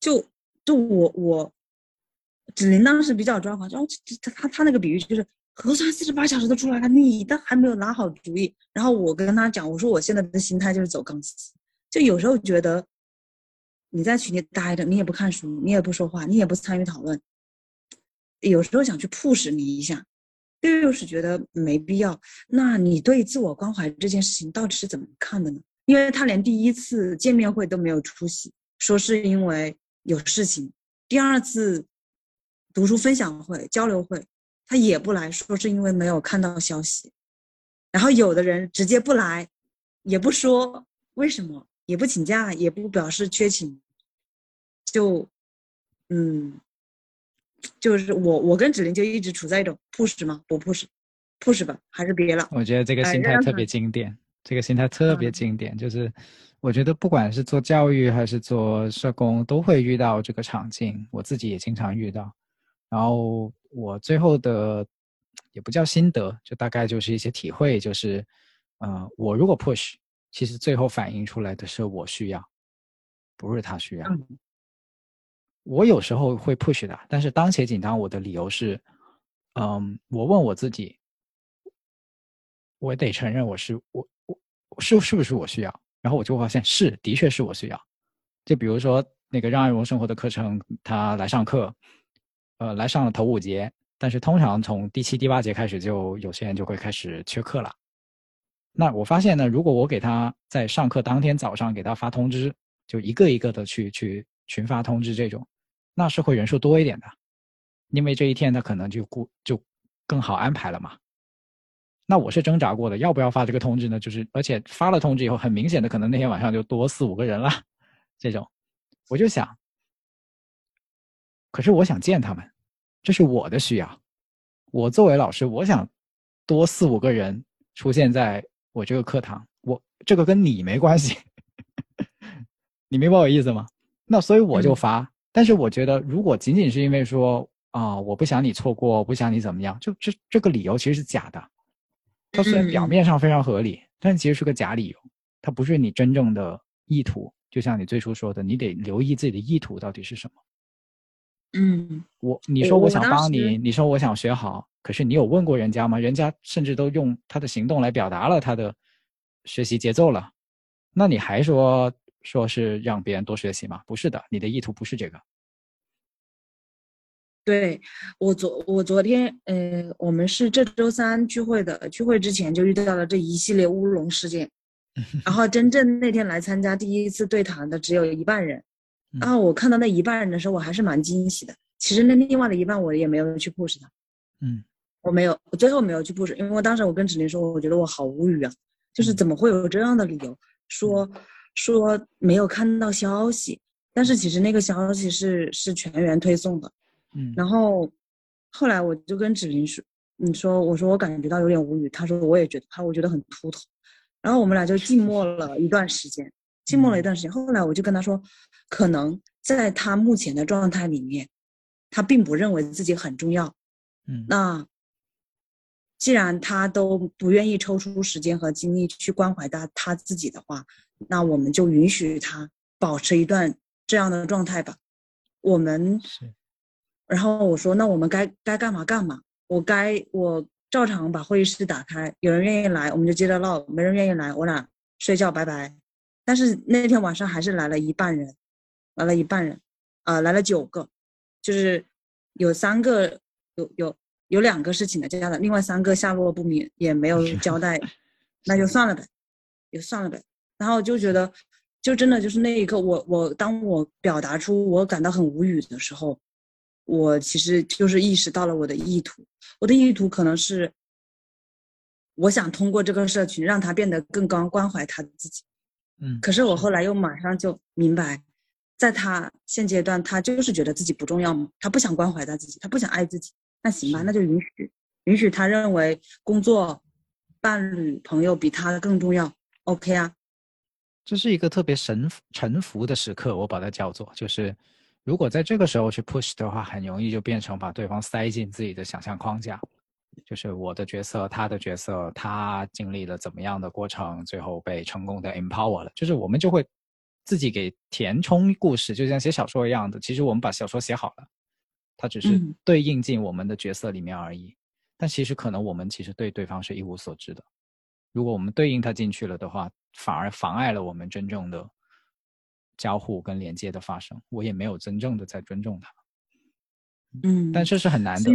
Speaker 2: 就就我我，芷玲当时比较抓狂，就他他他那个比喻就是。核酸四十八小时都出来了，你的还没有拿好主意。然后我跟他讲，我说我现在的心态就是走钢丝，就有时候觉得你在群里待着，你也不看书，你也不说话，你也不参与讨论，有时候想去 push 你一下，又又是觉得没必要。那你对自我关怀这件事情到底是怎么看的呢？因为他连第一次见面会都没有出席，说是因为有事情；第二次读书分享会、交流会。他也不来说是因为没有看到消息，然后有的人直接不来，也不说为什么，也不请假，也不表示缺勤，就，嗯，就是我我跟芷玲就一直处在一种 push 吗？不 push，push 吧，还是别了。
Speaker 1: 我觉得这个心态特别经典，这个心态特别经典，就是我觉得不管是做教育还是做社工，都会遇到这个场景，我自己也经常遇到，然后。我最后的也不叫心得，就大概就是一些体会，就是，呃，我如果 push，其实最后反映出来的是我需要，不是他需要。我有时候会 push 的，但是当前紧张，我的理由是，嗯，我问我自己，我得承认我是我我是是不是我需要，然后我就发现是，的确是我需要。就比如说那个让爱荣生活的课程，他来上课，呃，来上了头五节，但是通常从第七、第八节开始，就有些人就会开始缺课了。那我发现呢，如果我给他在上课当天早上给他发通知，就一个一个的去去群发通知这种，那是会人数多一点的，因为这一天他可能就顾就更好安排了嘛。那我是挣扎过的，要不要发这个通知呢？就是而且发了通知以后，很明显的可能那天晚上就多四五个人了。这种，我就想，可是我想见他们，这是我的需要。我作为老师，我想多四五个人出现在我这个课堂，我这个跟你没关系，你明白我意思吗？那所以我就发。但是我觉得，如果仅仅是因为说啊，我不想你错过，不想你怎么样，就这这个理由其实是假的。它虽然表面上非常合理，但其实是个假理由，它不是你真正的意图。就像你最初说的，你得留意自己的意图到底是什么。
Speaker 2: 嗯，
Speaker 1: 我你说我想帮你，你说我想学好，可是你有问过人家吗？人家甚至都用他的行动来表达了他的学习节奏了，那你还说说是让别人多学习吗？不是的，你的意图不是这个。
Speaker 2: 对我昨我昨天，呃，我们是这周三聚会的，聚会之前就遇到了这一系列乌龙事件。然后真正那天来参加第一次对谈的只有一半人，然后我看到那一半人的时候，我还是蛮惊喜的。其实那另外的一半我也没有去 push 他，
Speaker 1: 嗯，
Speaker 2: 我没有，我最后没有去 push，因为当时我跟芷玲说，我觉得我好无语啊，就是怎么会有这样的理由，说说没有看到消息，但是其实那个消息是是全员推送的，
Speaker 1: 嗯，
Speaker 2: 然后后来我就跟芷玲说，你说我说我感觉到有点无语，他说我也觉得，他我觉得很秃头。然后我们俩就静默了一段时间，静默了一段时间。后来我就跟他说，可能在他目前的状态里面，他并不认为自己很重要。
Speaker 1: 嗯，
Speaker 2: 那既然他都不愿意抽出时间和精力去关怀他他自己的话，那我们就允许他保持一段这样的状态吧。我们
Speaker 1: 是，
Speaker 2: 然后我说，那我们该该干嘛干嘛。我该我。照常把会议室打开，有人愿意来，我们就接着唠；没人愿意来，我俩睡觉拜拜。但是那天晚上还是来了一半人，来了一半人，啊，来了九个，就是有三个有有有两个是请的假的，另外三个下落不明，也没有 交代，那就算了呗，就算了呗。然后就觉得，就真的就是那一刻，我我当我表达出我感到很无语的时候。我其实就是意识到了我的意图，我的意图可能是，我想通过这个社群让他变得更高，关怀他自己。
Speaker 1: 嗯，
Speaker 2: 可是我后来又马上就明白，在他现阶段，他就是觉得自己不重要嘛，他不想关怀他自己，他不想爱自己。那行吧，那就允许允许他认为工作、伴侣、朋友比他更重要。OK 啊，
Speaker 1: 这是一个特别神臣服的时刻，我把它叫做就是。如果在这个时候去 push 的话，很容易就变成把对方塞进自己的想象框架，就是我的角色，他的角色，他经历了怎么样的过程，最后被成功的 empower 了，就是我们就会自己给填充故事，就像写小说一样的。其实我们把小说写好了，它只是对应进我们的角色里面而已。但其实可能我们其实对对方是一无所知的。如果我们对应他进去了的话，反而妨碍了我们真正的。交互跟连接的发生，我也没有真正的在尊重他。
Speaker 2: 嗯，
Speaker 1: 但这是很难的。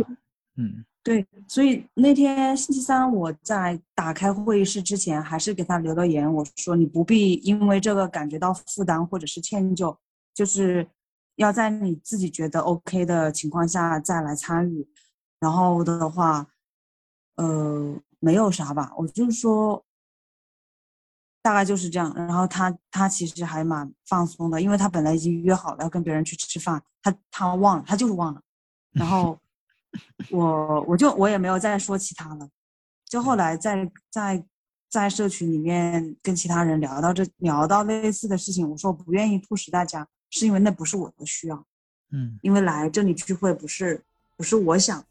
Speaker 1: 嗯，
Speaker 2: 对，所以那天星期三我在打开会议室之前，还是给他留了言，我说你不必因为这个感觉到负担或者是歉疚，就是要在你自己觉得 OK 的情况下再来参与。然后的话，呃，没有啥吧，我就是说。大概就是这样，然后他他其实还蛮放松的，因为他本来已经约好了要跟别人去吃饭，他他忘了，他就是忘了。然后 我我就我也没有再说其他了，就后来在在在社群里面跟其他人聊到这聊到类似的事情，我说不愿意 push 大家，是因为那不是我的需要，
Speaker 1: 嗯，
Speaker 2: 因为来这里聚会不是不是我想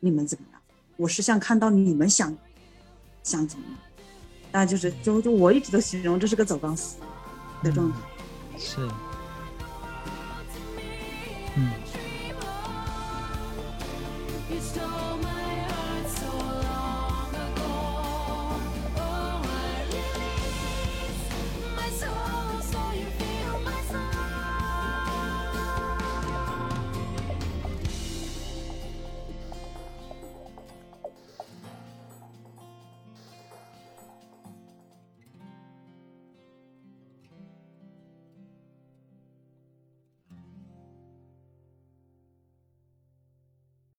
Speaker 2: 你们怎么样，我是想看到你们想想怎么样。那就是，就就我一直都形容这是个走钢丝的状态，
Speaker 1: 是，